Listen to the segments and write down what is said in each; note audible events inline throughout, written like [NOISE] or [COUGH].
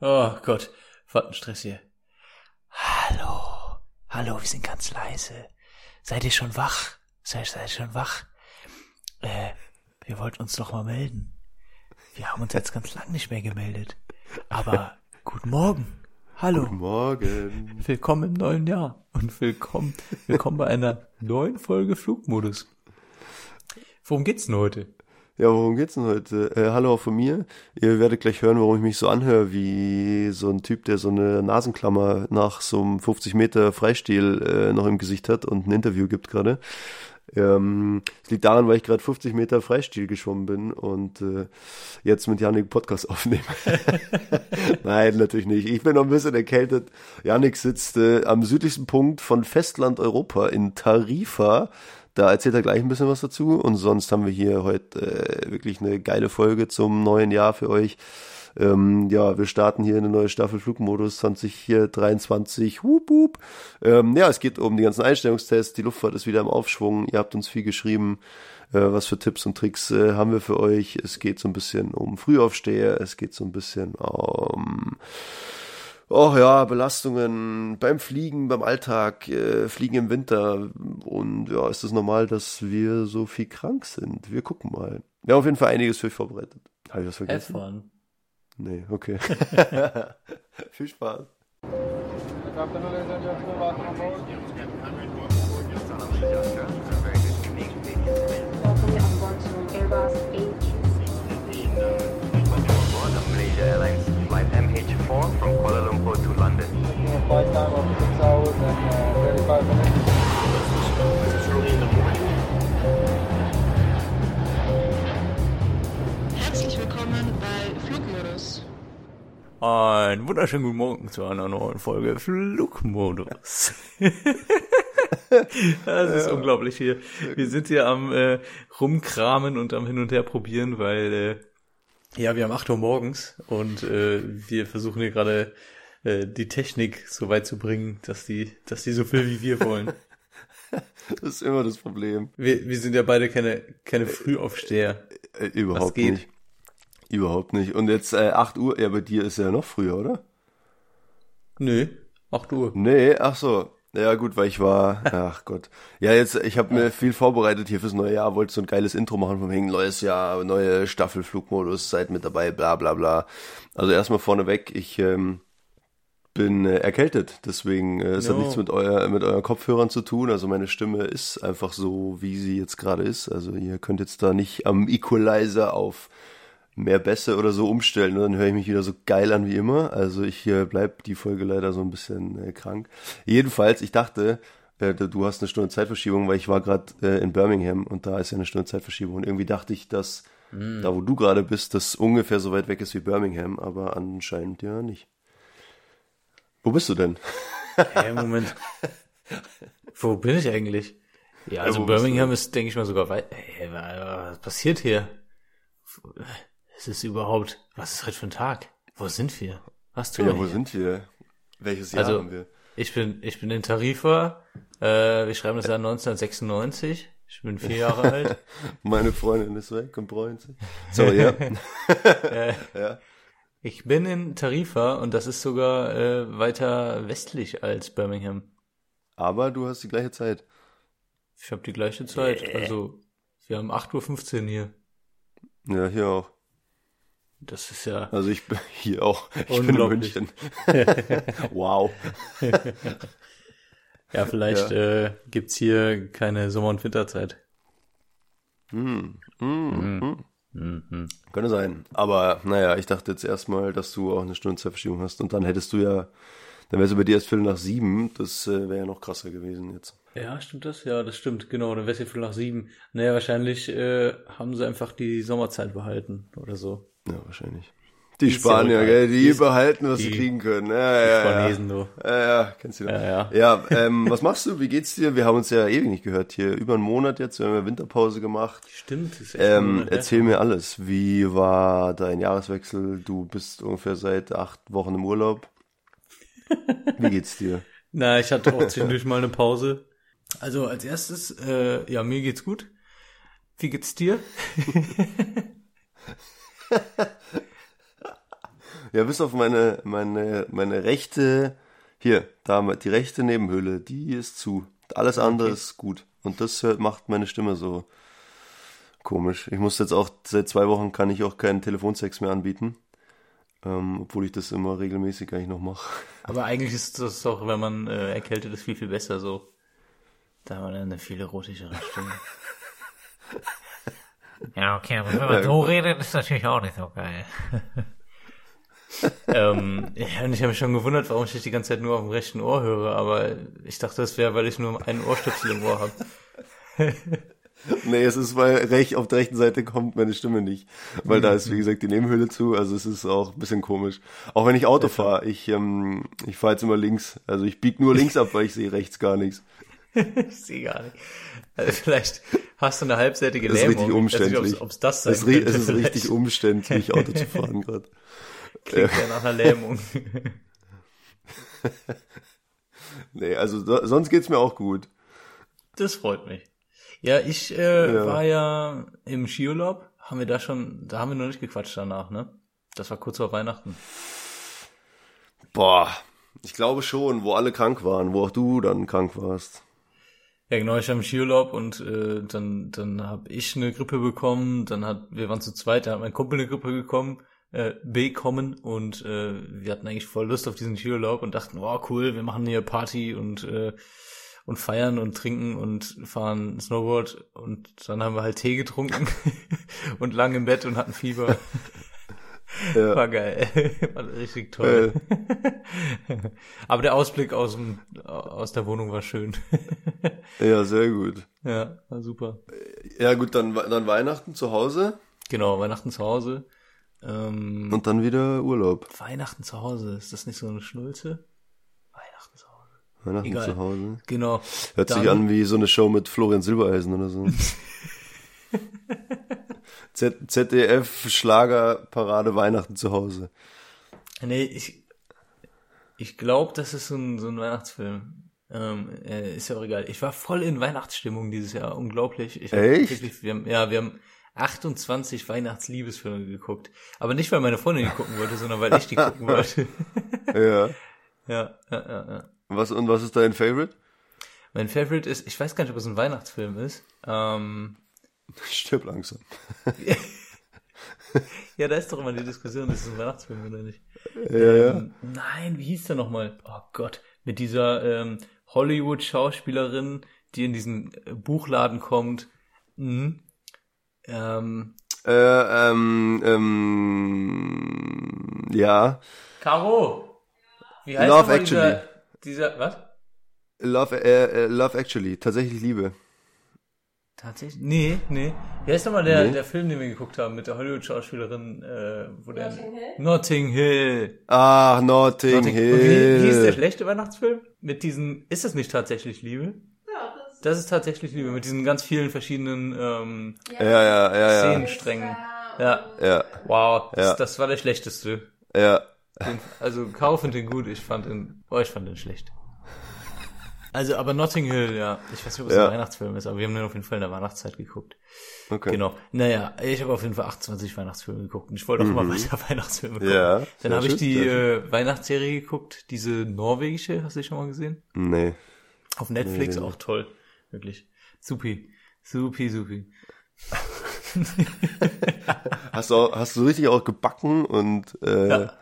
Oh Gott, was ein Stress hier. Hallo, hallo, wir sind ganz leise. Seid ihr schon wach? Seid, seid ihr schon wach? Äh, wir wollten uns doch mal melden. Wir haben uns jetzt ganz lang nicht mehr gemeldet. Aber [LAUGHS] guten Morgen. Hallo. Guten Morgen. Willkommen im neuen Jahr und willkommen, willkommen bei einer neuen Folge Flugmodus. Worum geht's denn heute? Ja, worum geht's denn heute? Äh, hallo auch von mir. Ihr werdet gleich hören, warum ich mich so anhöre, wie so ein Typ, der so eine Nasenklammer nach so einem 50 Meter Freistil äh, noch im Gesicht hat und ein Interview gibt gerade. Ähm, es liegt daran, weil ich gerade 50 Meter Freistil geschwommen bin und äh, jetzt mit Janik Podcast [LAUGHS] aufnehme. [LAUGHS] Nein, natürlich nicht. Ich bin noch ein bisschen erkältet. Janik sitzt äh, am südlichsten Punkt von Festland Europa in Tarifa. Da erzählt er gleich ein bisschen was dazu. Und sonst haben wir hier heute äh, wirklich eine geile Folge zum neuen Jahr für euch. Ähm, ja, wir starten hier eine neue Staffel Flugmodus 2023. Hup, hup. Ähm, ja, es geht um die ganzen Einstellungstests. Die Luftfahrt ist wieder im Aufschwung. Ihr habt uns viel geschrieben. Äh, was für Tipps und Tricks äh, haben wir für euch? Es geht so ein bisschen um Frühaufsteher. Es geht so ein bisschen um oh ja, Belastungen beim Fliegen, beim Alltag, äh, Fliegen im Winter. Und ja, ist es das normal, dass wir so viel krank sind? Wir gucken mal. Ja, auf jeden Fall einiges für euch vorbereitet. Habe ich was vergessen? F1. Nee, okay. [LAUGHS] [LAUGHS] viel Spaß. Airbus Malaysia from Kuala Lumpur to London. flight time of 6 hours and uh, 35 minutes. Herzlich willkommen bei Flugmodus. Ein wunderschönen guten Morgen zu einer neuen Folge Flugmodus. [LAUGHS] das ist unglaublich hier. Wir sind hier am äh, rumkramen und am hin und her probieren, weil äh, ja, wir haben 8 Uhr morgens und äh, wir versuchen hier gerade äh, die Technik so weit zu bringen, dass die, dass die so viel wie wir wollen. [LAUGHS] Das ist immer das Problem. Wir, wir sind ja beide keine, keine Frühaufsteher. Äh, überhaupt geht? nicht. Überhaupt nicht. Und jetzt äh, 8 Uhr, ja, bei dir ist ja noch früher, oder? Nö, 8 Uhr. Nee, ach so. Ja gut, weil ich war, [LAUGHS] ach Gott. Ja, jetzt, ich habe mir viel vorbereitet hier fürs neue Jahr, wollte so ein geiles Intro machen vom Hängen, neues Jahr, neue Staffel, Flugmodus, seid mit dabei, bla bla bla. Also erstmal vorneweg, ich ähm, bin äh, erkältet, deswegen äh, es hat No. nichts mit, euer, mit euren Kopfhörern zu tun. Also meine Stimme ist einfach so, wie sie jetzt gerade ist. Also ihr könnt jetzt da nicht am Equalizer auf mehr Bässe oder so umstellen, ne? dann höre ich mich wieder so geil an wie immer. Also ich äh, bleib die Folge leider so ein bisschen äh, krank. Jedenfalls, ich dachte, äh, du hast eine Stunde Zeitverschiebung, weil ich war gerade äh, in Birmingham und da ist ja eine Stunde Zeitverschiebung. Und irgendwie dachte ich, dass da, wo du gerade bist, das ungefähr so weit weg ist wie Birmingham, aber anscheinend ja nicht. Wo bist du denn? Hey, Moment. [LAUGHS] Wo bin ich eigentlich? Ja, also bist Birmingham ist, denke ich mal, sogar weit. Hey, was passiert hier? Es ist überhaupt, was ist heute für ein Tag? Wo sind wir? Was tun Ja, wir wo hier? sind wir? Welches Jahr Also- haben wir? Ich bin, ich bin in Tarifa. Äh, wir schreiben das Jahr 1996. Ich bin vier Jahre [LAUGHS] alt. Meine Freundin ist weg und freut sich. So, [LAUGHS] [LAUGHS] ja. Ich bin in Tarifa und das ist sogar äh, weiter westlich als Birmingham. Aber du hast die gleiche Zeit. Ich habe die gleiche Zeit. Also wir haben 8.15 Uhr hier. Ja, hier auch. Das ist ja Also ich bin [LAUGHS] hier auch. Ich bin in. München. [LAUGHS] wow. [LAUGHS] Ja, vielleicht Äh, gibt's hier keine Sommer- und Winterzeit. Hm, hm, hm. Könnte sein. Aber naja, ich dachte jetzt erstmal, dass du auch eine Stunde Zeitverschiebung hast und dann hättest du ja, dann wärst du bei dir erst Viertel nach sieben. Das äh, wäre ja noch krasser gewesen jetzt. Ja, stimmt das? Ja, das stimmt. Genau, dann wär's hier viel nach sieben. Naja, wahrscheinlich äh, haben sie einfach die Sommerzeit behalten oder so. Ja, wahrscheinlich. Die ja Spanier, gell, die, Die behalten, was die- sie kriegen können. Ja, ja, Spanesen, du. ja. Ja, ja, kennst du doch. Ja, ja. Ja, ähm, was machst du? Wie geht's dir? Wir haben uns ja ewig nicht gehört hier. Über einen Monat jetzt. Wir haben ja Winterpause gemacht. Stimmt. Ist echt Ähm, Monat erzähl mir alles. Wie war dein Jahreswechsel? Du bist ungefähr seit acht Wochen im Urlaub. Wie geht's dir? [LAUGHS] Na, ich hatte auch zwischendurch mal eine Pause. Also als erstes, äh, ja, mir geht's gut. Wie geht's dir? [LAUGHS] [LAUGHS] Ja, bis auf meine, meine, meine rechte, hier, da, die rechte Nebenhöhle, die ist zu. Alles andere ist gut. Und das macht meine Stimme so komisch. Ich muss jetzt auch, seit zwei Wochen kann ich auch keinen Telefonsex mehr anbieten. Ähm, obwohl ich das immer regelmäßig eigentlich noch mache. Aber eigentlich ist das doch, wenn man äh, erkältet ist, viel, viel besser so. Da hat man eine viel erotischere Stimme. [LAUGHS] ja, okay, aber wenn man so redet, ist natürlich auch nicht so geil. [LAUGHS] ähm, ja, und ich habe mich schon gewundert, warum ich dich die ganze Zeit nur auf dem rechten Ohr höre, aber ich dachte, das wäre, weil ich nur einen Ohrstöpsel im Ohr habe. [LAUGHS] Nee, es ist, weil recht, auf der rechten Seite kommt meine Stimme nicht. Weil da ist, wie gesagt, die Nebenhöhle zu. Also es ist auch ein bisschen komisch. Auch wenn ich Auto fahre, ich, ähm, ich fahre jetzt immer links. Also ich biege nur links [LAUGHS] ab, weil ich sehe rechts gar nichts. [LAUGHS] Ich sehe gar nicht. Also vielleicht hast du eine halbseitige Das ist Lähmung. richtig umständlich. Ich weiß nicht, ob's, ob's das sein Es könnte. es ist Vielleicht richtig [LAUGHS] umständlich, Auto zu fahren gerade. Klingt ja nach einer Lähmung. [LAUGHS] Nee, also so, sonst geht's mir auch gut. Das freut mich. Ja, ich äh, Ja. war ja im Skiurlaub. Haben wir da schon, da haben wir noch nicht gequatscht danach, ne? Das war kurz vor Weihnachten. Boah, ich glaube schon, wo alle krank waren, wo auch du dann krank warst. Ja, genau, ich war im Skiurlaub und äh, dann dann habe ich eine Grippe bekommen, dann hat wir waren zu zweit, da hat mein Kumpel eine Grippe bekommen, äh, bekommen und äh, wir hatten eigentlich voll Lust auf diesen Skiurlaub und dachten, oh cool, wir machen hier Party und äh, und feiern und trinken und fahren Snowboard und dann haben wir halt Tee getrunken [LAUGHS] und lang im Bett und hatten Fieber. Ja. War geil. [LAUGHS] War richtig toll. [LAUGHS] Aber der Ausblick aus, dem, aus der Wohnung war schön. [LAUGHS] Ja, sehr gut. ja, war super. Ja gut, dann, dann Weihnachten zu Hause Genau, Weihnachten zu Hause. Ähm, und dann wieder Urlaub. Weihnachten zu Hause, ist das nicht so eine Schnulze? Weihnachten zu Hause. Weihnachten Egal. zu Hause. Genau. Hört sich Dann- an wie so eine Show mit Florian Silbereisen oder so. ZDF Schlagerparade Weihnachten zu Hause. Nee, ich, ich glaube, das ist so ein, so ein Weihnachtsfilm. Ähm, äh, ist ja auch egal. Ich war voll in Weihnachtsstimmung dieses Jahr. Unglaublich. Ich Echt? Wirklich, wir haben, ja, wir haben 28 Weihnachtsliebesfilme geguckt. Aber nicht, weil meine Freundin die gucken wollte, sondern weil ich die gucken [LAUGHS] wollte. Ja. [LAUGHS] ja, ja, ja, ja. Was und was ist dein Favorite? Mein Favorite ist, ich weiß gar nicht, ob es ein Weihnachtsfilm ist. Ähm, Stirb langsam. ja, da ist doch immer die Diskussion, ist es ein Weihnachtsfilm oder nicht. Ja, ja. Ähm, nein, wie hieß der nochmal? Oh Gott, mit dieser ähm, Hollywood-Schauspielerin, die in diesen äh, Buchladen kommt. Mhm. Ähm, Äh, ähm, ähm, ja. Caro! Wie heißt Love Actually. Dieser, dieser, was? Love, äh, äh, Love Actually, tatsächlich Liebe. Tatsächlich? Nee, nee. Wie heißt nochmal der, Nee. der Film, den wir geguckt haben mit der Hollywood-Schauspielerin, äh, wo der... Notting Hill? Notting Hill. Ach, Notting, Notting Hill. Und wie, wie ist der schlechte Weihnachtsfilm? Mit diesen, ist das nicht tatsächlich Liebe? Ja, das Das ist tatsächlich Liebe, mit diesen ganz vielen verschiedenen ähm, Ja, ja, ja, ja. Szenensträngen. Ja, Ja, wow, das, Ja. das war der schlechteste. ja. Den, also Caro findet den gut, ich fand ihn, oh, ich fand den schlecht. Also, aber Notting Hill, ja, ich weiß nicht, ob es Ja. ein Weihnachtsfilm ist, aber wir haben den auf jeden Fall in der Weihnachtszeit geguckt. Okay. Genau. Naja, ich habe auf jeden Fall 28 Weihnachtsfilme geguckt und ich wollte auch immer weiter [LAUGHS] Weihnachtsfilme gucken. Mhm. Ja, Dann habe ich die äh, Weihnachtsserie geguckt, diese norwegische, hast du die schon mal gesehen? Nee. Auf Netflix Nee, nee, auch toll. Wirklich. Supi. Supi, supi. [LAUGHS] Hast du, auch, hast du richtig auch gebacken und, äh, Ja.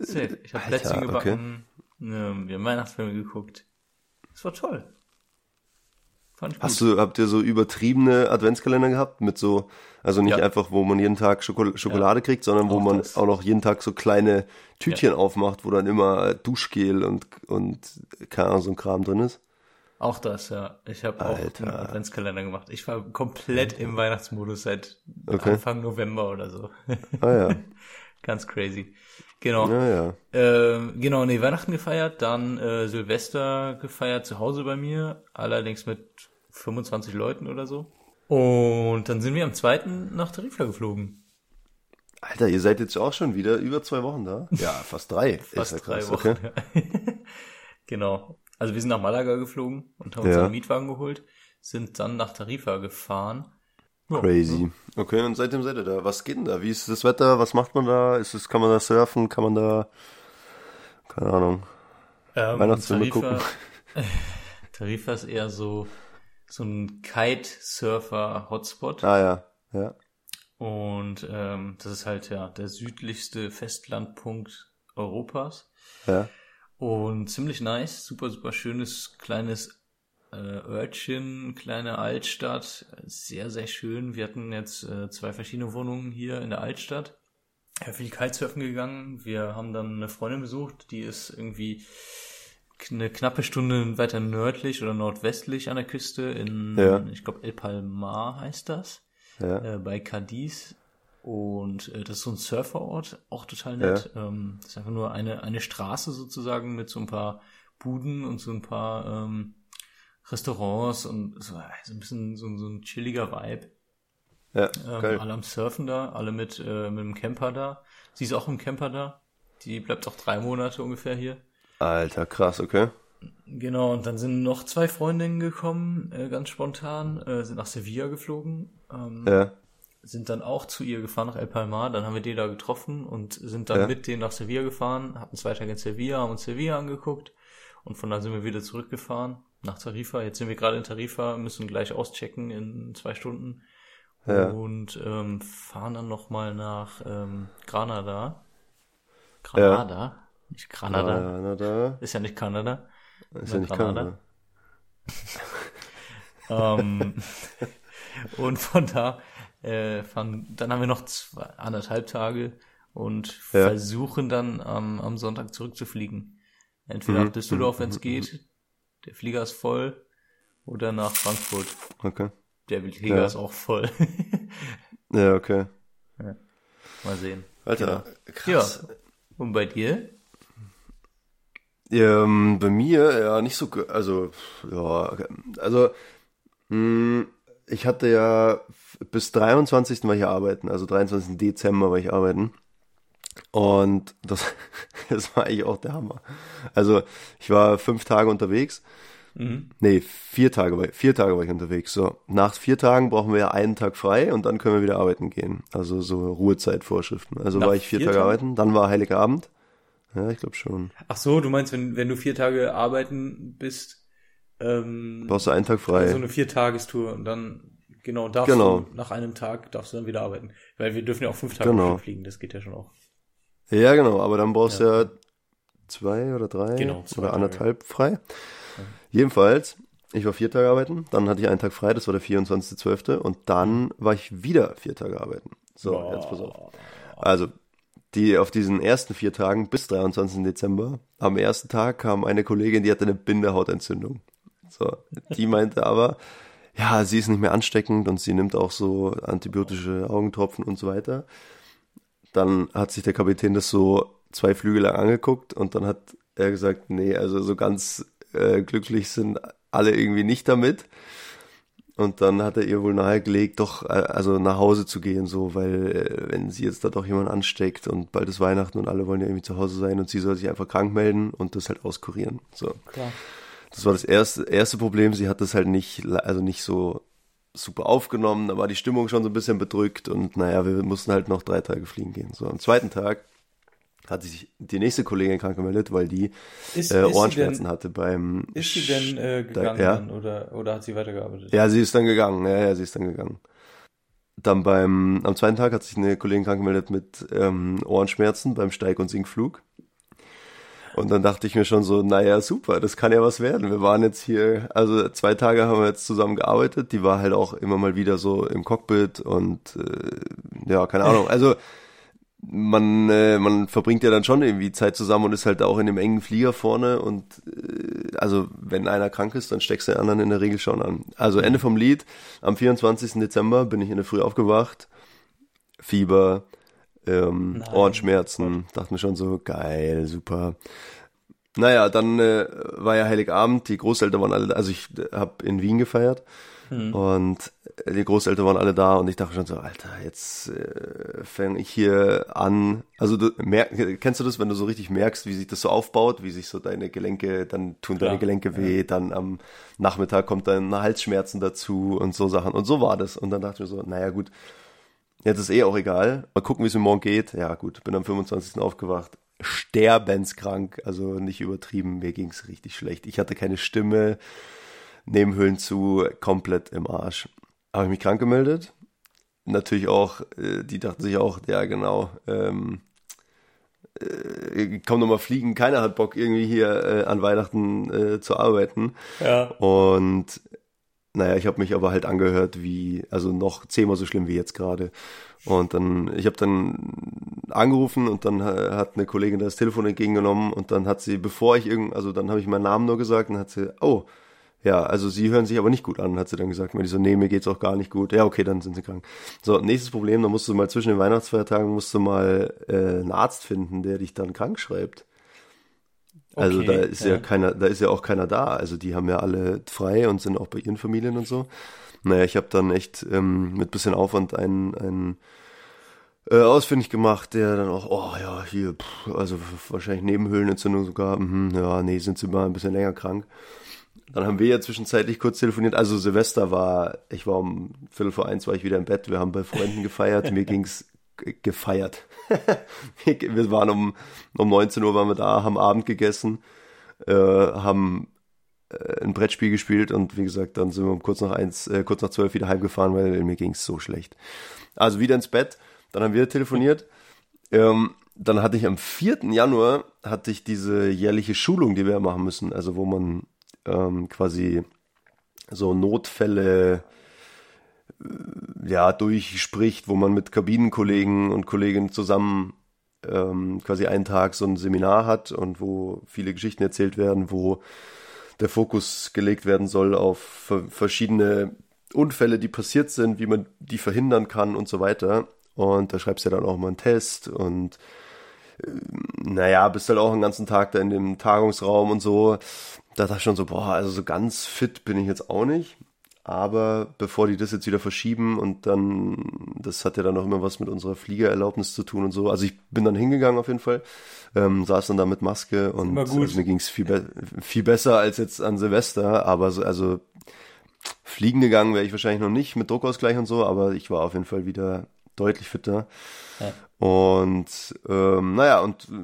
Safe. Ich habe Plätzchen okay. gebacken. Ähm, wir haben Weihnachtsfilme geguckt. Das war toll. Fand ich gut. Hast du, habt ihr so übertriebene Adventskalender gehabt mit so, also nicht Ja. einfach, wo man jeden Tag Schokol Schokolade kriegt, sondern wo Auch man das. auch noch jeden Tag so kleine Tütchen aufmacht, wo dann immer Duschgel und und keine Ahnung, so ein Kram drin ist. Auch das, ja. Ich habe auch Alter. einen Adventskalender gemacht. Ich war komplett im Weihnachtsmodus seit Okay. Anfang November oder so. Ah ja, [LAUGHS] Ganz crazy. Genau. ja ja. Ähm, genau, nee, Weihnachten gefeiert, dann äh, Silvester gefeiert zu Hause bei mir, allerdings mit 25 Leuten oder so. Und dann sind wir am zweiten nach Tarifla geflogen. Alter, ihr seid jetzt auch schon wieder über zwei Wochen da? Ja, fast drei. [LAUGHS] Fast ja drei krass. Wochen. Okay. [LAUGHS] Genau. Also wir sind nach Malaga geflogen und haben uns einen Mietwagen geholt, sind dann nach Tarifa gefahren Ja, Crazy. Okay, und seitdem seid ihr da. Was geht denn da? Wie ist das Wetter? Was macht man da? Ist es, kann man da surfen? Kann man da, keine Ahnung, Ähm, Weihnachtsfilme Tarifa, [LAUGHS] Tarifa ist eher so, so ein Kitesurfer-Hotspot. Ah ja, ja, Und ähm, das ist halt ja der südlichste Festlandpunkt Europas. ja, Und ziemlich nice, super, super schönes kleines äh, Örtchen, kleine Altstadt. Sehr, sehr schön. Wir hatten jetzt äh, zwei verschiedene Wohnungen hier in der Altstadt. Bin viel Kitesurfen gegangen. Wir haben dann eine Freundin besucht, die ist irgendwie eine knappe Stunde weiter nördlich oder nordwestlich an der Küste in, Ja. ich glaube, El Palmar heißt das ja, äh, bei Cadiz. Und äh, das ist so ein Surferort, auch total nett. Ähm, das ist einfach nur eine, eine Straße sozusagen mit so ein paar Buden und so ein paar ähm, Restaurants und so, äh, so ein bisschen so, so ein chilliger Vibe. ja, Ähm, geil. alle am Surfen da, alle mit, äh, mit dem Camper da. Sie ist auch im Camper da. Die bleibt auch drei Monate ungefähr hier. Alter, krass, okay. Genau, und dann sind noch zwei Freundinnen gekommen, äh, ganz spontan, äh, sind nach Sevilla geflogen. Ähm, Ja, sind dann auch zu ihr gefahren nach El Palmar, dann haben wir die da getroffen und sind dann Ja. mit denen nach Sevilla gefahren, hatten zwei Tage in Sevilla, haben uns Sevilla angeguckt und von da sind wir wieder zurückgefahren nach Tarifa. Jetzt sind wir gerade in Tarifa, müssen gleich auschecken in zwei Stunden Ja. und ähm, fahren dann nochmal nach ähm, Granada. Granada? Nicht Granada. Kanada. Ist ja nicht Kanada. Ist ja nicht Granada. Kanada. [LAUGHS] Ähm, und von da äh, fahren, dann haben wir noch zwei, anderthalb Tage und Ja. versuchen dann am, am Sonntag zurückzufliegen. Entweder Mhm, nach Düsseldorf, wenn es geht, der Flieger ist voll, oder nach Frankfurt, Okay. der Flieger Ja. ist auch voll. [LAUGHS] Ja, okay. Mal sehen. Alter, Ja. krass. Und bei dir? Ähm, bei mir, ja, nicht so, also, ja, also, mh, ich hatte ja bis 23. war ich arbeiten, also 23. Dezember war ich arbeiten. Und das, [LAUGHS] das war eigentlich auch der Hammer. Also, ich war fünf Tage unterwegs. Mhm. Nee, vier Tage, war, vier Tage war ich unterwegs. So, nach vier Tagen brauchen wir ja einen Tag frei und dann können wir wieder arbeiten gehen. Also so Ruhezeitvorschriften. Also Nach war ich vier, vier Tage Tagen? arbeiten, dann war Heiligabend. Ja, ich glaube schon. Ach so, du meinst, wenn, wenn du vier Tage arbeiten bist, ähm, Brauchst du einen Tag frei. so eine Viertagestour und dann, genau, darfst Genau. du nach einem Tag darfst du dann wieder arbeiten. Weil wir dürfen ja auch fünf Tage Genau. fliegen, das geht ja schon auch. Ja, genau, aber dann brauchst du ja zwei oder drei Genau, zwei oder Tage. anderthalb frei. Jedenfalls, ich war vier Tage arbeiten, dann hatte ich einen Tag frei, das war der 24.12. und dann war ich wieder vier Tage arbeiten. So, Boah. jetzt pass auf. Also, die auf diesen ersten vier Tagen bis 23. Dezember, am ersten Tag kam eine Kollegin, die hatte eine Bindehautentzündung. So, die meinte aber, ja, sie ist nicht mehr ansteckend und sie nimmt auch so antibiotische Augentropfen und so weiter. Dann hat sich der Kapitän das so zwei Flüge lang angeguckt und dann hat er gesagt, nee, also so ganz äh, glücklich sind alle irgendwie nicht damit. Und dann hat er ihr wohl nahegelegt, doch, äh, also nach Hause zu gehen, so, weil äh, wenn sie jetzt da doch jemand ansteckt und bald ist Weihnachten und alle wollen ja irgendwie zu Hause sein und sie soll sich einfach krank melden und das halt auskurieren. So. Klar. Das war das erste, erste Problem. Sie hat das halt nicht, also nicht so super aufgenommen. Da war die Stimmung schon so ein bisschen bedrückt und naja, wir mussten halt noch drei Tage fliegen gehen. So, am zweiten Tag hat sich die nächste Kollegin krank gemeldet, weil die Ist, äh, Ohrenschmerzen denn, hatte beim. ist sie denn äh, Da- gegangen ja. dann, oder, oder hat sie weitergearbeitet? Ja, sie ist dann gegangen. Ja, ja, sie ist dann gegangen. Dann beim, am zweiten Tag hat sich eine Kollegin krank gemeldet mit ähm, Ohrenschmerzen beim Steig- und Sinkflug. Und dann dachte ich mir schon so, naja, super, das kann ja was werden. Wir waren jetzt hier, also zwei Tage haben wir jetzt zusammen gearbeitet. Die war halt auch immer mal wieder so im Cockpit und äh, ja, keine Ahnung. Also man, äh, man verbringt ja dann schon irgendwie Zeit zusammen und ist halt auch in dem engen Flieger vorne und äh, also wenn einer krank ist, dann steckst du den anderen in der Regel schon an. Also Ende vom Lied, am 24. Dezember bin ich in der Früh aufgewacht, Fieber, ähm, Nein. Ohrenschmerzen, dachte mir schon so, geil, super. Naja, dann äh, war ja Heiligabend, die Großeltern waren alle, also ich äh, habe in Wien gefeiert Und äh, die Großeltern waren alle da und ich dachte schon so, Alter, jetzt äh, fange ich hier an. Also du merk, kennst du das, wenn du so richtig merkst, wie sich das so aufbaut, wie sich so deine Gelenke, dann tun deine Klar, Gelenke weh, dann am Nachmittag kommt dann Halsschmerzen dazu und so Sachen. Und so war das. Und dann dachte ich mir so, naja gut, jetzt ist eh auch egal. Mal gucken, wie es mir morgen geht. Ja gut, bin am 25. aufgewacht. Sterbenskrank, also nicht übertrieben, mir ging's richtig schlecht. Ich hatte keine Stimme, Nebenhöhlen zu, komplett im Arsch. Habe ich mich krank gemeldet? Natürlich auch, äh, die dachten sich auch, ja genau, ähm, äh, komm noch mal fliegen, keiner hat Bock irgendwie hier äh, an Weihnachten äh, zu arbeiten. Ja. Und naja, ich habe mich aber halt angehört wie, also noch zehnmal so schlimm wie jetzt gerade. Und dann, ich habe dann angerufen und dann hat eine Kollegin das Telefon entgegengenommen und dann hat sie, bevor ich irgend, also dann habe ich meinen Namen nur gesagt und hat sie, oh, ja, also sie hören sich aber nicht gut an, hat sie dann gesagt. Mir die so, nee, mir geht's auch gar nicht gut. Ja, okay, dann sind sie krank. So, nächstes Problem, da musst du mal zwischen den Weihnachtsfeiertagen musst du mal äh, einen Arzt finden, der dich dann krank schreibt. Also Okay, da ist ja. ja. keiner, da ist ja auch keiner da. Also die haben ja alle frei und sind auch bei ihren Familien und so. Naja, ich habe dann echt ähm, mit bisschen Aufwand einen, einen äh, ausfindig gemacht, der dann auch, oh ja, hier, pff, also wahrscheinlich Nebenhöhlenentzündung sogar, mhm, ja, nee, sind sie mal ein bisschen länger krank. Dann haben wir ja zwischenzeitlich kurz telefoniert. Also Silvester war, ich war um Viertel vor eins war ich wieder im Bett. Wir haben bei Freunden gefeiert. Mir ging's gefeiert. [LAUGHS] wir waren um, um 19 Uhr waren wir da, haben Abend gegessen, äh, haben äh, ein Brettspiel gespielt und wie gesagt, dann sind wir um kurz nach eins, äh, kurz nach zwölf wieder heimgefahren, weil mir ging's so schlecht. Also wieder ins Bett. Dann haben wir telefoniert. Ähm, dann hatte ich am 4. Januar hatte ich diese jährliche Schulung, die wir machen müssen, also wo man ähm, quasi so Notfälle ja durchspricht, wo man mit Kabinenkollegen und Kolleginnen zusammen ähm, quasi einen Tag so ein Seminar hat und wo viele Geschichten erzählt werden, wo der Fokus gelegt werden soll auf ver verschiedene Unfälle, die passiert sind, wie man die verhindern kann und so weiter. Und da schreibst du ja dann auch mal einen Test und naja, bist halt auch den ganzen Tag da in dem Tagungsraum und so. Da dachte ich schon so, boah, also so ganz fit bin ich jetzt auch nicht. Aber bevor die das jetzt wieder verschieben und dann, das hat ja dann auch immer was mit unserer Fliegererlaubnis zu tun und so. Also ich bin dann hingegangen auf jeden Fall, ähm, saß dann da mit Maske und. Also mir ging's viel, be viel besser als jetzt an Silvester. Aber so, also fliegen gegangen wäre ich wahrscheinlich noch nicht mit Druckausgleich und so, aber ich war auf jeden Fall wieder deutlich fitter. Ja. Und ähm, naja, und äh,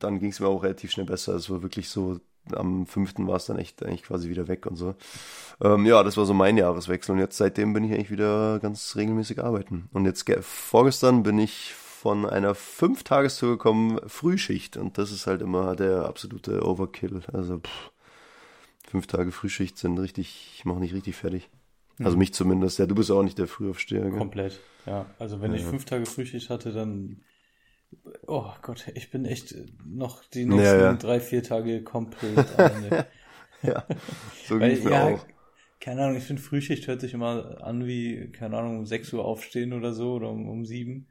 dann ging es mir auch relativ schnell besser. Es war wirklich so, am fünften war es dann echt eigentlich quasi wieder weg und so. Ähm, ja, das war so mein Jahreswechsel. Und jetzt seitdem bin ich eigentlich wieder ganz regelmäßig arbeiten. Und jetzt ge- vorgestern bin ich von einer Fünf-Tagestour gekommen, Frühschicht. Und das ist halt immer der absolute Overkill. Also pff, fünf Tage Frühschicht sind richtig, machen nicht richtig fertig. Also mich zumindest. Ja, du bist auch nicht der Frühaufsteher. Gell? Komplett, ja. Also wenn ich fünf Tage Frühschicht hatte, dann oh Gott, ich bin echt noch die nächsten Ja, ja. drei, vier Tage komplett. [LAUGHS] Ja, so Weil, mir ja, auch. keine Ahnung, ich finde Frühschicht hört sich immer an wie, keine Ahnung, um 6 Uhr aufstehen oder so oder um, um 7.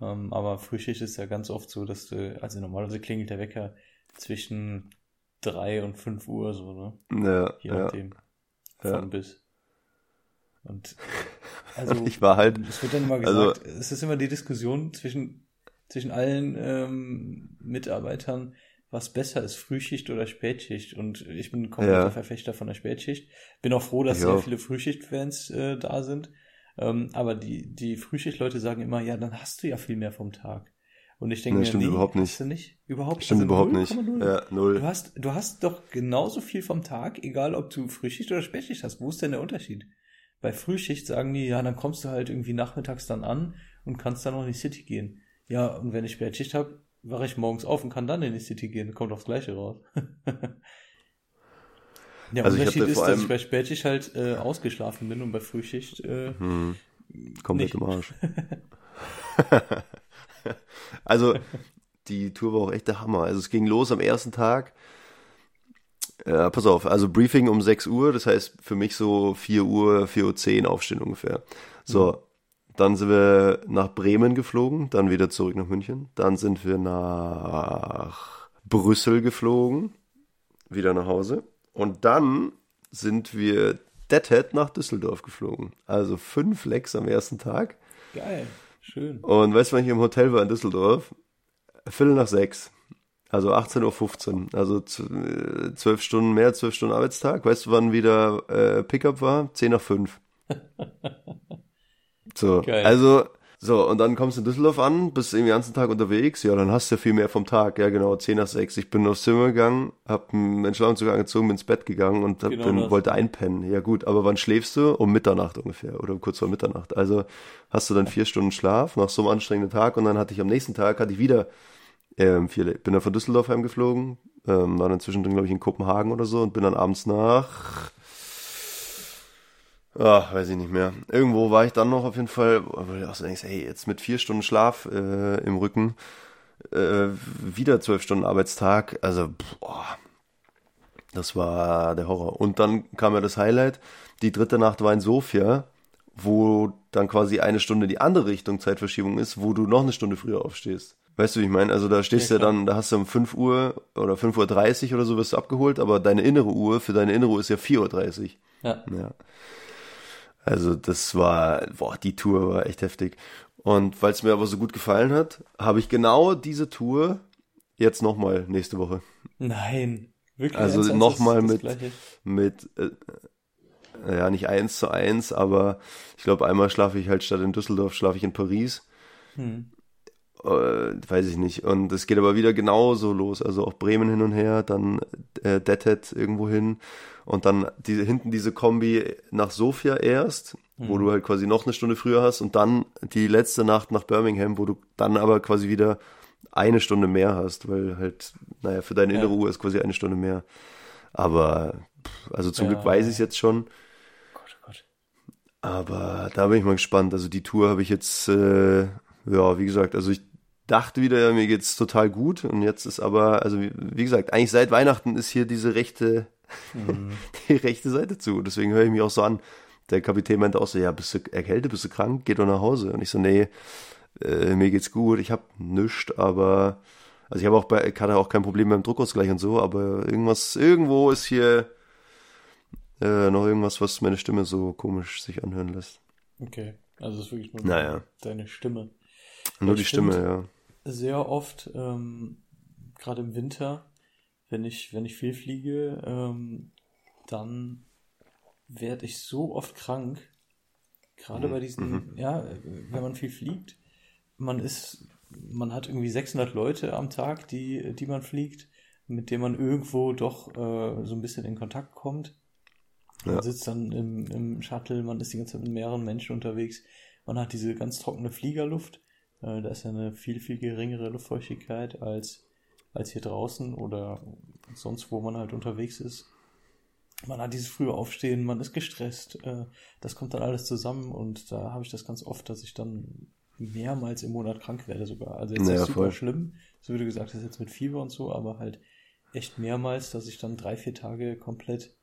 Ähm, aber Frühschicht ist ja ganz oft so, dass du, also normalerweise klingelt der Wecker zwischen 3 und 5 Uhr so, ne? Ja, Je ja. nachdem. Von Ja. bis. Und also [LAUGHS] Ich war halt, es wird dann immer also- gesagt, es ist immer die Diskussion zwischen, zwischen allen ähm, Mitarbeitern, was besser ist, Frühschicht oder Spätschicht. Und ich bin kompletter Ja. Verfechter von der Spätschicht. Bin auch froh, dass Ich sehr viele Frühschicht-Fans äh, da sind. Ähm, aber die, die Frühschicht-Leute sagen immer, ja, dann hast du ja viel mehr vom Tag. Und ich denke Nee, mir, stimmt nee, überhaupt nicht. nicht. Überhaupt stimmt also überhaupt nicht. 0,0. Ja, null. Du hast, du hast doch genauso viel vom Tag, egal ob du Frühschicht oder Spätschicht hast. Wo ist denn der Unterschied? Bei Frühschicht sagen die, ja, dann kommst du halt irgendwie nachmittags dann an und kannst dann noch in die City gehen. Ja, und wenn ich Spätschicht habe, wache ich morgens auf und kann dann in die City gehen. Kommt aufs Gleiche raus. [LAUGHS] Der Also Unterschied ist, dass ich bei Spätschicht halt äh, ausgeschlafen bin und bei Frühschicht äh, Hm, komplett im Arsch. [LAUGHS] also, die Tour war auch echt der Hammer. Also es ging los am ersten Tag. Ja, pass auf, also Briefing um 6 Uhr, das heißt für mich so 4 Uhr, 4.10 Uhr aufstehen ungefähr. So, dann sind wir nach Bremen geflogen, dann wieder zurück nach München. Dann sind wir nach Brüssel geflogen, wieder nach Hause. Und dann sind wir Deadhead nach Düsseldorf geflogen. Also fünf Lecks am ersten Tag. Geil. Schön. Und weißt du, wann ich im Hotel war in Düsseldorf? Viertel nach sechs. Also 18.15 Uhr. Also äh, zwölf Stunden mehr, zwölf Stunden Arbeitstag. Weißt du, wann wieder äh, Pickup war? Zehn nach fünf. [LAUGHS] So, Geil. also, so, und dann kommst du in Düsseldorf an, bist irgendwie den ganzen Tag unterwegs, ja, dann hast du ja viel mehr vom Tag, ja genau, 10 nach 6. Ich bin aufs Zimmer gegangen, hab einen Schlafanzug angezogen, bin ins Bett gegangen und hab, Genau das. wollte einpennen. Ja gut, aber wann schläfst du? Um Mitternacht ungefähr oder kurz vor Mitternacht. Also hast du dann vier Stunden Schlaf nach so einem anstrengenden Tag und dann hatte ich am nächsten Tag, hatte ich wieder ähm, vier, bin dann von Düsseldorf heimgeflogen, ähm, war dann zwischendrin, glaube ich, in Kopenhagen oder so und bin dann abends nach Ach, weiß ich nicht mehr. Irgendwo war ich dann noch auf jeden Fall, wo du auch so denkst, hey, jetzt mit vier Stunden Schlaf äh, im Rücken, äh, wieder zwölf Stunden Arbeitstag, also, boah, das war der Horror. Und dann kam ja das Highlight, die dritte Nacht war in Sofia, wo dann quasi eine Stunde die andere Richtung Zeitverschiebung ist, wo du noch eine Stunde früher aufstehst. Weißt du, wie ich meine? Also da stehst du ja, dann, da hast du um 5 Uhr oder 5.30 Uhr oder so wirst du abgeholt, aber deine innere Uhr, für deine innere Uhr ist ja 4.30 Uhr. Ja. Ja. Also das war, boah, die Tour war echt heftig. Und weil es mir aber so gut gefallen hat, habe ich genau diese Tour jetzt nochmal nächste Woche. Nein. Wirklich. Also nochmal mit, Gleiche? mit, äh, ja, nicht eins zu eins, aber ich glaube, einmal schlafe ich halt statt in Düsseldorf, schlafe ich in Paris. Hm. Äh, weiß ich nicht. Und es geht aber wieder genauso los. Also auch Bremen hin und her, dann äh, Deadhead irgendwo hin und dann diese, hinten diese Kombi nach Sofia erst, wo du halt quasi noch eine Stunde früher hast und dann die letzte Nacht nach Birmingham, wo du dann aber quasi wieder eine Stunde mehr hast, weil halt, naja, für deine Ja. innere Uhr ist quasi eine Stunde mehr. Aber, also zum Ja. Glück weiß ich es jetzt schon. Gott, oh Gott. Aber da bin ich mal gespannt. Also die Tour habe ich jetzt, äh, ja, wie gesagt, also ich dachte wieder, mir geht's total gut. Und jetzt ist aber, also wie, wie gesagt, eigentlich seit Weihnachten ist hier diese rechte, [LAUGHS] die rechte Seite zu. Deswegen höre ich mich auch so an. Der Kapitän meinte auch so, ja, bist du erkältet, bist du krank, geh doch nach Hause. Und ich so, nee, äh, mir geht's gut, ich hab nichts, aber also ich habe auch bei, ich hatte auch kein Problem beim Druckausgleich und so, aber irgendwas, irgendwo ist hier äh, noch irgendwas, was meine Stimme so komisch sich anhören lässt. Okay. Also es ist wirklich nur Naja. deine Stimme. Nur die Stimme, ja. Sehr oft, ähm, gerade im Winter, wenn ich, wenn ich viel fliege, ähm, dann werde ich so oft krank. Gerade bei diesen, ja, wenn man viel fliegt, man ist, man hat irgendwie 600 Leute am Tag, die, die man fliegt, mit denen man irgendwo doch äh, so ein bisschen in Kontakt kommt. Man Ja. sitzt dann im, im Shuttle, man ist die ganze Zeit mit mehreren Menschen unterwegs. Man hat diese ganz trockene Fliegerluft. Äh, da ist ja eine viel, viel geringere Luftfeuchtigkeit als, als hier draußen oder sonst, wo man halt unterwegs ist. Man hat dieses frühe Aufstehen, man ist gestresst. Äh, das kommt dann alles zusammen und da habe ich das ganz oft, dass ich dann mehrmals im Monat krank werde sogar. Also jetzt Naja, nicht super voll. schlimm, so wie du gesagt hast, jetzt mit Fieber und so, aber halt echt mehrmals, dass ich dann drei, vier Tage komplett,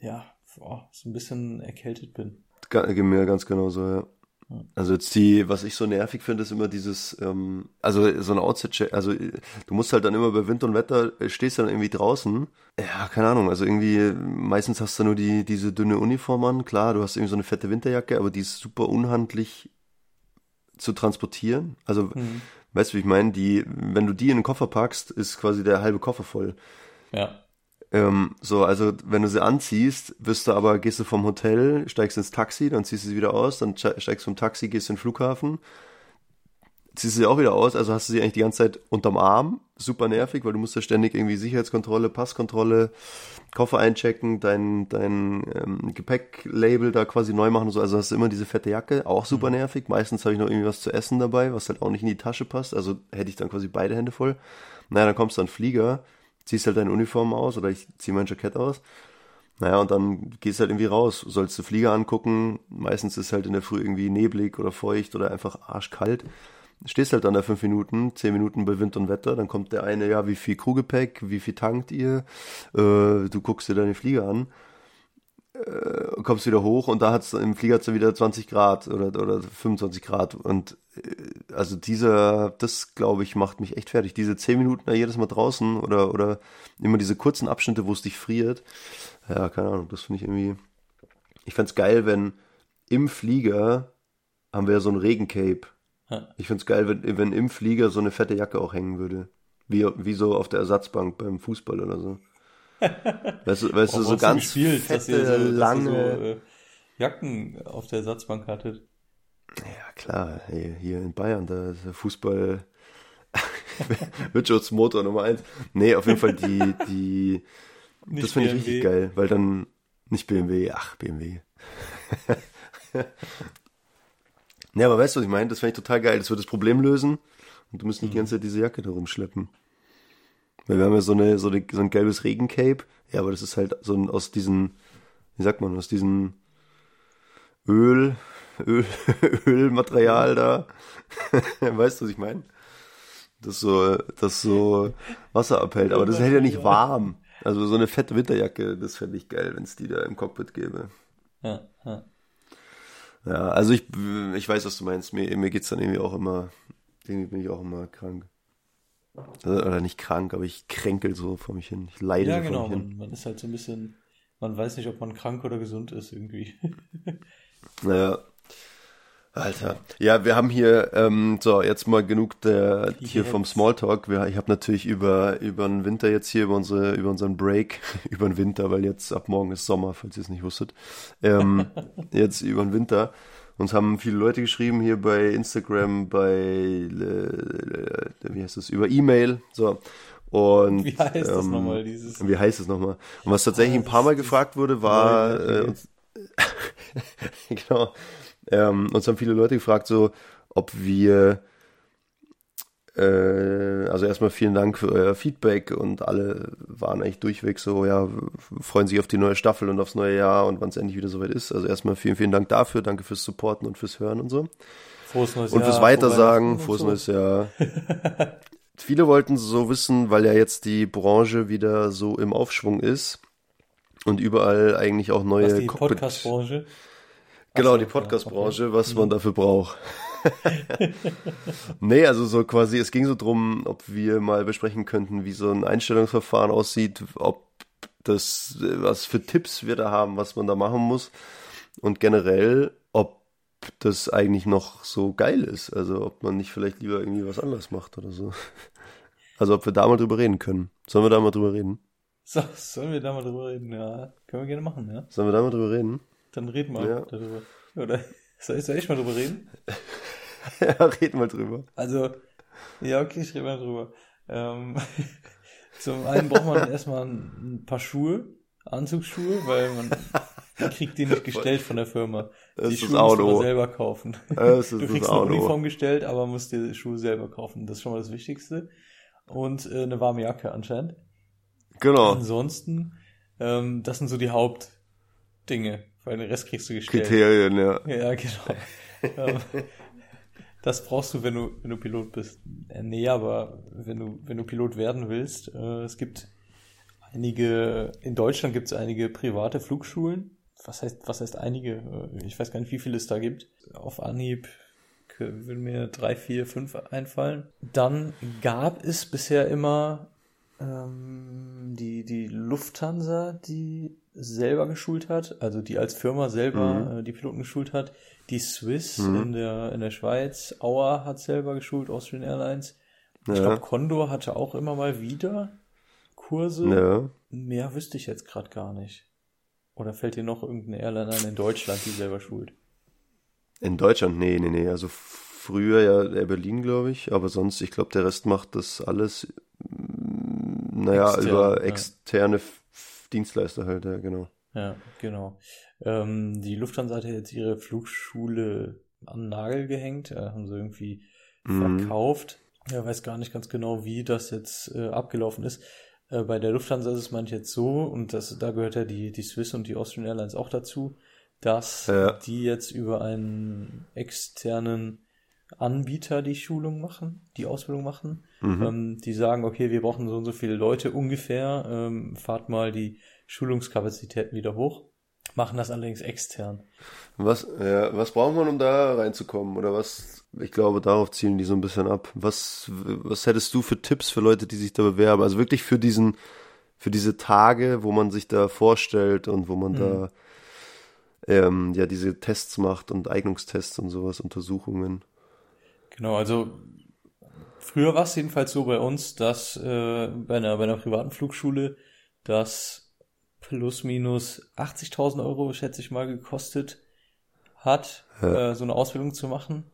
ja, boah, so ein bisschen erkältet bin. Mir ganz genauso, ja. Also jetzt die, was ich so nervig finde, ist immer dieses, ähm, also so ein Outset-Check, also äh, du musst halt dann immer bei Wind und Wetter, äh, stehst dann irgendwie draußen. Ja, keine Ahnung, also irgendwie, äh, meistens hast du nur die, diese dünne Uniform an, klar, du hast irgendwie so eine fette Winterjacke, aber die ist super unhandlich zu transportieren. Also, Hm. weißt du, wie ich meine, die, wenn du die in den Koffer packst, ist quasi der halbe Koffer voll. Ja, Ähm, so, also wenn du sie anziehst, wirst du aber, gehst du vom Hotel, steigst ins Taxi, dann ziehst du sie wieder aus, dann ste- steigst vom Taxi, gehst in den Flughafen, ziehst du sie auch wieder aus, also hast du sie eigentlich die ganze Zeit unterm Arm, super nervig, weil du musst ja ständig irgendwie Sicherheitskontrolle, Passkontrolle, Koffer einchecken, dein, dein ähm, Gepäcklabel da quasi neu machen und so, also hast du immer diese fette Jacke, auch super nervig, meistens habe ich noch irgendwie was zu essen dabei, was halt auch nicht in die Tasche passt, also hätte ich dann quasi beide Hände voll. Naja, dann kommst du an den Flieger, ziehst halt deine Uniform aus oder ich zieh mein Jackett aus. Naja, und dann gehst halt irgendwie raus, sollst du Flieger angucken. Meistens ist halt in der Früh irgendwie neblig oder feucht oder einfach arschkalt. Stehst halt dann da fünf Minuten, zehn Minuten bei Wind und Wetter, dann kommt der eine, ja, wie viel Crewgepäck, wie viel tankt ihr? Äh, du guckst dir deine Flieger an, äh, kommst wieder hoch und da hat's im Flieger hat's wieder 20 Grad oder, oder 25 Grad und äh, also dieser, das glaube ich, macht mich echt fertig. Diese zehn Minuten da jedes Mal draußen oder, oder immer diese kurzen Abschnitte, wo es dich friert. Ja, keine Ahnung, das finde ich irgendwie, Ich fänd's geil, wenn im Flieger haben wir ja so ein Regencape. Ja. Ich find's geil, wenn, wenn im Flieger so eine fette Jacke auch hängen würde. Wie, wie so auf der Ersatzbank beim Fußball oder so. Weißt du, weißt du so ganz gespielt, fette, dass ihr so, lange... Dass ihr so, äh, Jacken auf der Ersatzbank hattet. Ja, klar, ey, hier in Bayern, da ist der Fußball [LAUGHS] Wirtschaftsmotor Nummer eins. Nee, auf jeden Fall die, die, Nicht das finde ich richtig geil, weil dann nicht BMW, ach, BMW. [LAUGHS] nee, aber weißt du, was ich meine? Das finde ich total geil. Das wird das Problem lösen und du musst nicht die ganze Zeit diese Jacke da rumschleppen. Weil wir haben ja so eine, so, eine, so ein gelbes Regencape. Ja, aber das ist halt so ein, aus diesen, wie sagt man, aus diesen Öl, Öl, [LAUGHS] Ölmaterial da. [LAUGHS] weißt du, was ich meine? Das so, das so Wasser abhält, aber das hält ja nicht warm. Also so eine fette Winterjacke, das fände ich geil, wenn es die da im Cockpit gäbe. Ja, ja. Ja, also ich, ich weiß, was du meinst. Mir, mir geht's dann irgendwie auch immer, irgendwie bin ich auch immer krank. Also, Oder nicht krank, aber ich kränkel so vor mich hin. Ich leide ja so genau. vor mich hin. Man, man ist halt so ein bisschen, man weiß nicht, ob man krank oder gesund ist irgendwie. [LAUGHS] Naja. Alter. Ja, wir haben hier, ähm, so, jetzt mal genug der, hier Jetzt. vom Smalltalk. Wir, ich habe natürlich über, über den Winter jetzt hier, über, unsere, über unseren Break, [LAUGHS] über den Winter, weil jetzt ab morgen ist Sommer, falls ihr es nicht wusstet. Ähm, [LAUGHS] jetzt über den Winter. Uns haben viele Leute geschrieben hier bei Instagram, bei, äh, wie heißt das, über E-Mail, so. Und, Wie heißt das ähm, nochmal, dieses? Wie heißt es nochmal? Und was tatsächlich Ah, ein paar Mal das- gefragt wurde, war, äh, uns, [LAUGHS] genau, ähm, uns haben viele Leute gefragt, so, ob wir, äh, also erstmal vielen Dank für euer Feedback und alle waren eigentlich durchweg so, ja, freuen sich auf die neue Staffel und aufs neue Jahr und wann es endlich wieder soweit ist. Also erstmal vielen, vielen Dank dafür, danke fürs Supporten und fürs Hören und so. Frohes neues Und Jahr, fürs frohe Weitersagen, frohes und neues Jahr. [LAUGHS] Viele wollten so wissen, weil ja jetzt die Branche wieder so im Aufschwung ist und überall eigentlich auch neue Was die Cockpit- Podcast-Branche? Genau, die Podcast-Branche, was man dafür braucht. [LAUGHS] nee, also so quasi, es ging so drum, ob wir mal besprechen könnten, wie so ein Einstellungsverfahren aussieht, ob das, was für Tipps wir da haben, was man da machen muss und generell, ob das eigentlich noch so geil ist, also ob man nicht vielleicht lieber irgendwie was anderes macht oder so. [LAUGHS] Also ob wir da mal drüber reden können. Sollen wir da mal drüber reden? So, sollen wir da mal drüber reden? Ja, können wir gerne machen, ja. Sollen wir da mal drüber reden? Dann reden wir Ja. darüber. Oder [LAUGHS] soll ich, soll ich mal drüber reden? [LAUGHS] ja, reden wir drüber. Also, ja, okay, ich rede mal drüber. Ähm, [LAUGHS] zum einen braucht man erstmal ein, paar Schuhe, Anzugsschuhe, weil man, [LAUGHS] kriegt die nicht gestellt von der Firma. Das die ist Schuhe das musst du selber kaufen. Das ist du das kriegst eine Auto. Uniform gestellt, aber musst dir Schuhe selber kaufen. Das ist schon mal das Wichtigste. Und äh, eine warme Jacke anscheinend. Genau. Ansonsten, ähm, das sind so die Hauptdinge, weil den Rest kriegst du gestellt. Kriterien, ja. Ja, genau. Das brauchst du, wenn du, wenn du Pilot bist. Äh, nee, aber wenn du, wenn du Pilot werden willst, äh, es gibt einige, in Deutschland gibt es einige private Flugschulen. Was heißt, was heißt einige? Äh, Ich weiß gar nicht, wie viele es da gibt. Auf Anhieb würden mir drei, vier, fünf einfallen. Dann gab es bisher immer ähm, die, die Lufthansa, die selber geschult hat, also die als Firma selber äh, die Piloten geschult hat. Die Swiss Mhm. in der in der Schweiz, Auer hat selber geschult, Austrian Airlines. Ich Ja. glaube, Condor hatte auch immer mal wieder Kurse. Ja. Mehr wüsste ich jetzt gerade gar nicht. Oder fällt dir noch irgendeine Airline ein in Deutschland, die selber schult? In Deutschland, nee, nee, nee. Also früher ja Air Berlin, glaube ich, aber sonst, ich glaube, der Rest macht das alles, naja, Extern, über externe Dienstleister halt, ja, genau. Ja, genau. Ähm, die Lufthansa hat ja jetzt ihre Flugschule an Nagel gehängt, äh, haben sie irgendwie Mhm. verkauft. Ja, weiß gar nicht ganz genau, wie das jetzt äh, abgelaufen ist. Äh, bei der Lufthansa ist es manchmal jetzt so, und das, da gehört ja die, die Swiss und die Austrian Airlines auch dazu, dass Ja. die jetzt über einen externen Anbieter die Schulung machen, die Ausbildung machen. Mhm. Ähm, die sagen, okay, wir brauchen so und so viele Leute ungefähr, ähm, fahrt mal die Schulungskapazitäten wieder hoch, machen das allerdings extern. Was, ja, was braucht man, um da reinzukommen? Oder was, ich glaube, darauf zielen die so ein bisschen ab. Was, was hättest du für Tipps für Leute, die sich da bewerben? Also wirklich für diesen, für diese Tage, wo man sich da vorstellt und wo man Mhm. da ähm, ja diese Tests macht und Eignungstests und sowas, Untersuchungen. Genau, also früher war es jedenfalls so bei uns, dass äh, bei, einer, bei einer privaten Flugschule das plus minus 80.000 Euro, schätze ich mal, gekostet hat, Ja. äh, so eine Ausbildung zu machen.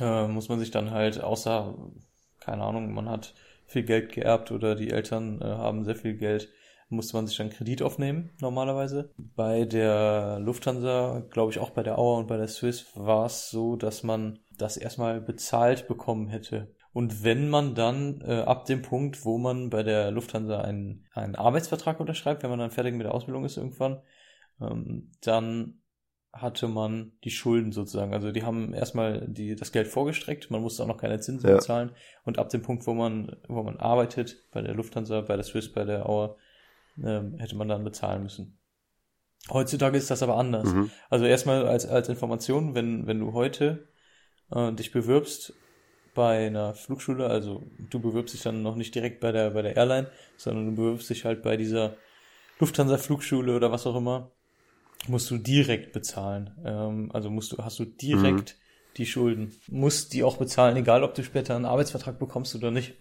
Äh, muss man sich dann halt, außer, keine Ahnung, man hat viel Geld geerbt oder die Eltern äh, haben sehr viel Geld, musste man sich dann Kredit aufnehmen, normalerweise. Bei der Lufthansa, glaube ich auch bei der Auer und bei der Swiss, war es so, dass man das erstmal bezahlt bekommen hätte. Und wenn man dann äh, ab dem Punkt, wo man bei der Lufthansa einen, einen Arbeitsvertrag unterschreibt, wenn man dann fertig mit der Ausbildung ist irgendwann, ähm, dann hatte man die Schulden sozusagen. Also die haben erstmal die, das Geld vorgestreckt, man musste auch noch keine Zinsen Ja. bezahlen. Und ab dem Punkt, wo man, wo man arbeitet, bei der Lufthansa, bei der Swiss, bei der Auer, ähm, hätte man dann bezahlen müssen. Heutzutage ist das aber anders. Mhm. Also erstmal als, als Information, wenn, wenn du heute äh, dich bewirbst bei einer Flugschule, also du bewirbst dich dann noch nicht direkt bei der, bei der Airline, sondern du bewirbst dich halt bei dieser Lufthansa Flugschule oder was auch immer, musst du direkt bezahlen. Ähm, also musst du, hast du direkt die Schulden, musst die auch bezahlen, egal ob du später einen Arbeitsvertrag bekommst oder nicht.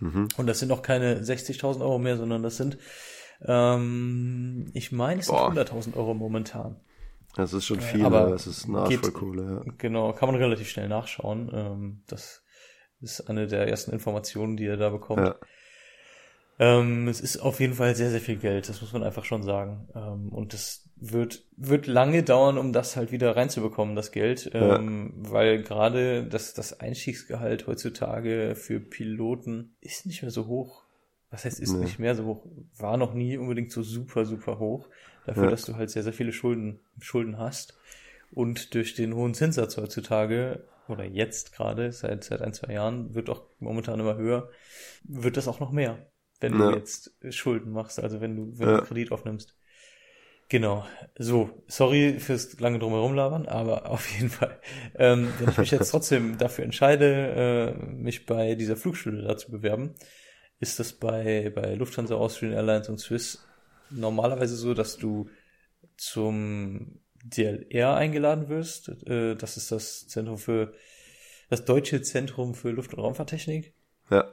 Mhm. Und das sind auch keine 60.000 Euro mehr, sondern das sind, ähm, ich meine, es sind Boah. 100.000 Euro momentan. Das ist schon Ja, viel, aber es ist ein Arsch geht- voll Kohle, ja. Genau, kann man relativ schnell nachschauen. Ähm, das ist eine der ersten Informationen, die er da bekommt. Ja. Ähm, es ist auf jeden Fall sehr, sehr viel Geld, das muss man einfach schon sagen. Ähm, und es wird, wird lange dauern, um das halt wieder reinzubekommen, das Geld. Ähm, Weil gerade das, das Einstiegsgehalt heutzutage für Piloten ist nicht mehr so hoch. Was heißt, ist Nee. nicht mehr so hoch? War noch nie unbedingt so super, super hoch. Dafür, Ja. dass du halt sehr, sehr viele Schulden, Schulden hast. Und durch den hohen Zinssatz heutzutage, oder jetzt gerade, seit, seit ein, zwei Jahren, wird auch momentan immer höher, wird das auch noch mehr, wenn Ja. du jetzt Schulden machst, also wenn du, wenn Ja. du Kredit aufnimmst. Genau. So, sorry fürs lange drumherum labern, aber [LAUGHS] auf jeden Fall. Ähm, wenn ich mich jetzt [LAUGHS] trotzdem dafür entscheide, äh, mich bei dieser Flugschule da zu bewerben, ist das bei, bei Lufthansa, Austrian Airlines und Swiss normalerweise so, dass du zum DLR eingeladen wirst. Äh, das ist das Zentrum für, das Deutsche Zentrum für Luft- und Raumfahrttechnik. Ja.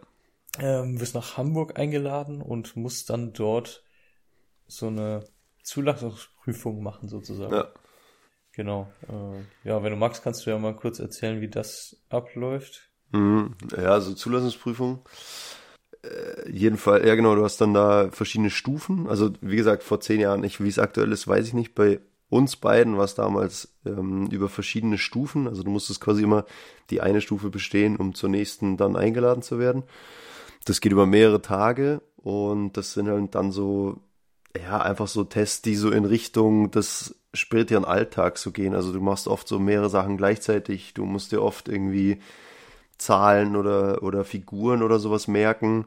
Ähm, wirst nach Hamburg eingeladen und musst dann dort so eine Zulassungsprüfung machen sozusagen. Ja. Genau. Äh, ja, wenn du magst, kannst du ja mal kurz erzählen, wie das abläuft. Mhm. Ja, also Zulassungsprüfung. Äh, jeden Fall, ja genau, du hast dann da verschiedene Stufen. Also wie gesagt, vor zehn Jahren, ich, wie es aktuell ist, weiß ich nicht. Bei uns beiden war es damals ähm, über verschiedene Stufen. Also du musstest quasi immer die eine Stufe bestehen, um zur nächsten dann eingeladen zu werden. Das geht über mehrere Tage und das sind halt dann so, ja, einfach so Tests, die so in Richtung des späteren Alltags so gehen. Also du machst oft so mehrere Sachen gleichzeitig. Du musst dir oft irgendwie Zahlen oder, oder Figuren oder sowas merken.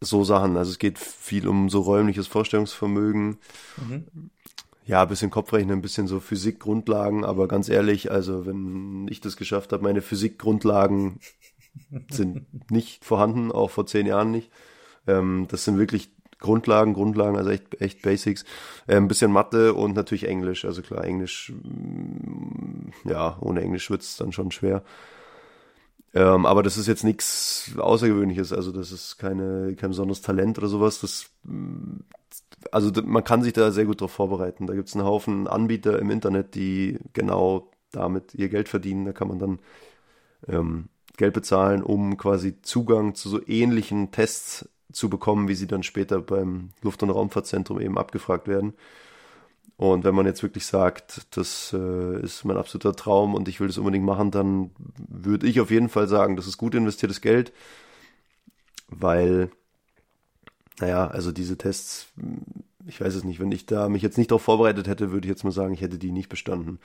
So Sachen. Also es geht viel um so räumliches Vorstellungsvermögen. Mhm. Ja, ein bisschen Kopfrechnen, ein bisschen so Physikgrundlagen, aber ganz ehrlich, also wenn ich das geschafft habe, meine Physikgrundlagen [LAUGHS] sind nicht vorhanden, auch vor zehn Jahren nicht. Ähm, das sind wirklich Grundlagen, Grundlagen, also echt, echt Basics. Äh, ein bisschen Mathe und natürlich Englisch. Also klar, Englisch, mm, ja, ohne Englisch wird's dann schon schwer. Ähm, aber das ist jetzt nichts Außergewöhnliches, also das ist keine, kein besonderes Talent oder sowas. Das, mm, also man kann sich da sehr gut drauf vorbereiten. Da gibt's einen Haufen Anbieter im Internet, die genau damit ihr Geld verdienen. Da kann man dann ähm, Geld bezahlen, um quasi Zugang zu so ähnlichen Tests zu bekommen, wie sie dann später beim Luft- und Raumfahrtzentrum eben abgefragt werden. Und wenn man jetzt wirklich sagt, das äh, ist mein absoluter Traum und ich will das unbedingt machen, dann würde ich auf jeden Fall sagen, das ist gut investiertes Geld, weil, naja, also diese Tests, ich weiß es nicht, wenn ich da mich jetzt nicht darauf vorbereitet hätte, würde ich jetzt mal sagen, ich hätte die nicht bestanden.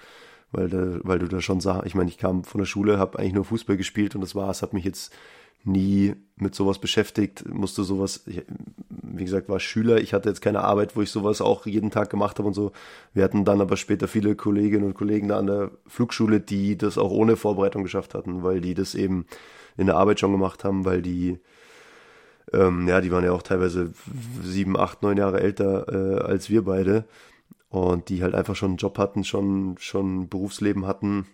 Weil, da, weil du da schon sah, ich meine, ich kam von der Schule, habe eigentlich nur Fußball gespielt und das war's, habe mich jetzt nie mit sowas beschäftigt, musste sowas, ich, wie gesagt, war Schüler, ich hatte jetzt keine Arbeit, wo ich sowas auch jeden Tag gemacht habe und so. Wir hatten dann aber später viele Kolleginnen und Kollegen da an der Flugschule, die das auch ohne Vorbereitung geschafft hatten, weil die das eben in der Arbeit schon gemacht haben, weil die, ähm, ja, die waren ja auch teilweise sieben, acht, neun Jahre älter äh, als wir beide. und die halt einfach schon einen Job hatten, schon, schon ein Berufsleben hatten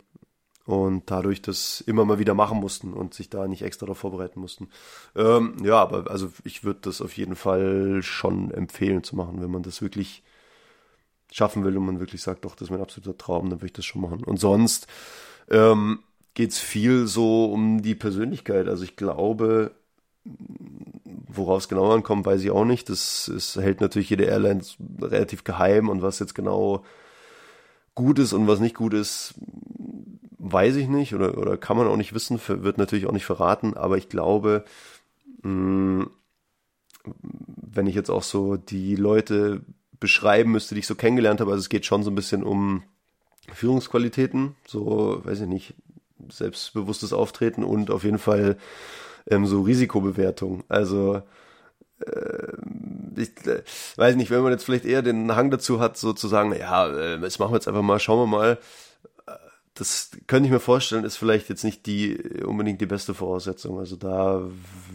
und dadurch das immer mal wieder machen mussten und sich da nicht extra darauf vorbereiten mussten. Ähm, ja, aber also ich würde das auf jeden Fall schon empfehlen zu machen, wenn man das wirklich schaffen will und man wirklich sagt, doch, das ist mein absoluter Traum, dann würde ich das schon machen. Und sonst ähm, geht es viel so um die Persönlichkeit. Also ich glaube, worauf es genau ankommt, weiß ich auch nicht. Das, das hält natürlich jede Airline relativ geheim und was jetzt genau gut ist und was nicht gut ist, weiß ich nicht oder, oder kann man auch nicht wissen, wird natürlich auch nicht verraten, aber ich glaube, mh, wenn ich jetzt auch so die Leute beschreiben müsste, die ich so kennengelernt habe, also es geht schon so ein bisschen um Führungsqualitäten, so, weiß ich nicht, selbstbewusstes Auftreten und auf jeden Fall ähm, so Risikobewertung. Also äh, ich äh, weiß nicht, wenn man jetzt vielleicht eher den Hang dazu hat, so zu sagen, ja, äh, jetzt machen wir jetzt einfach mal, schauen wir mal. Äh, das könnte ich mir vorstellen, ist vielleicht jetzt nicht die unbedingt die beste Voraussetzung. Also da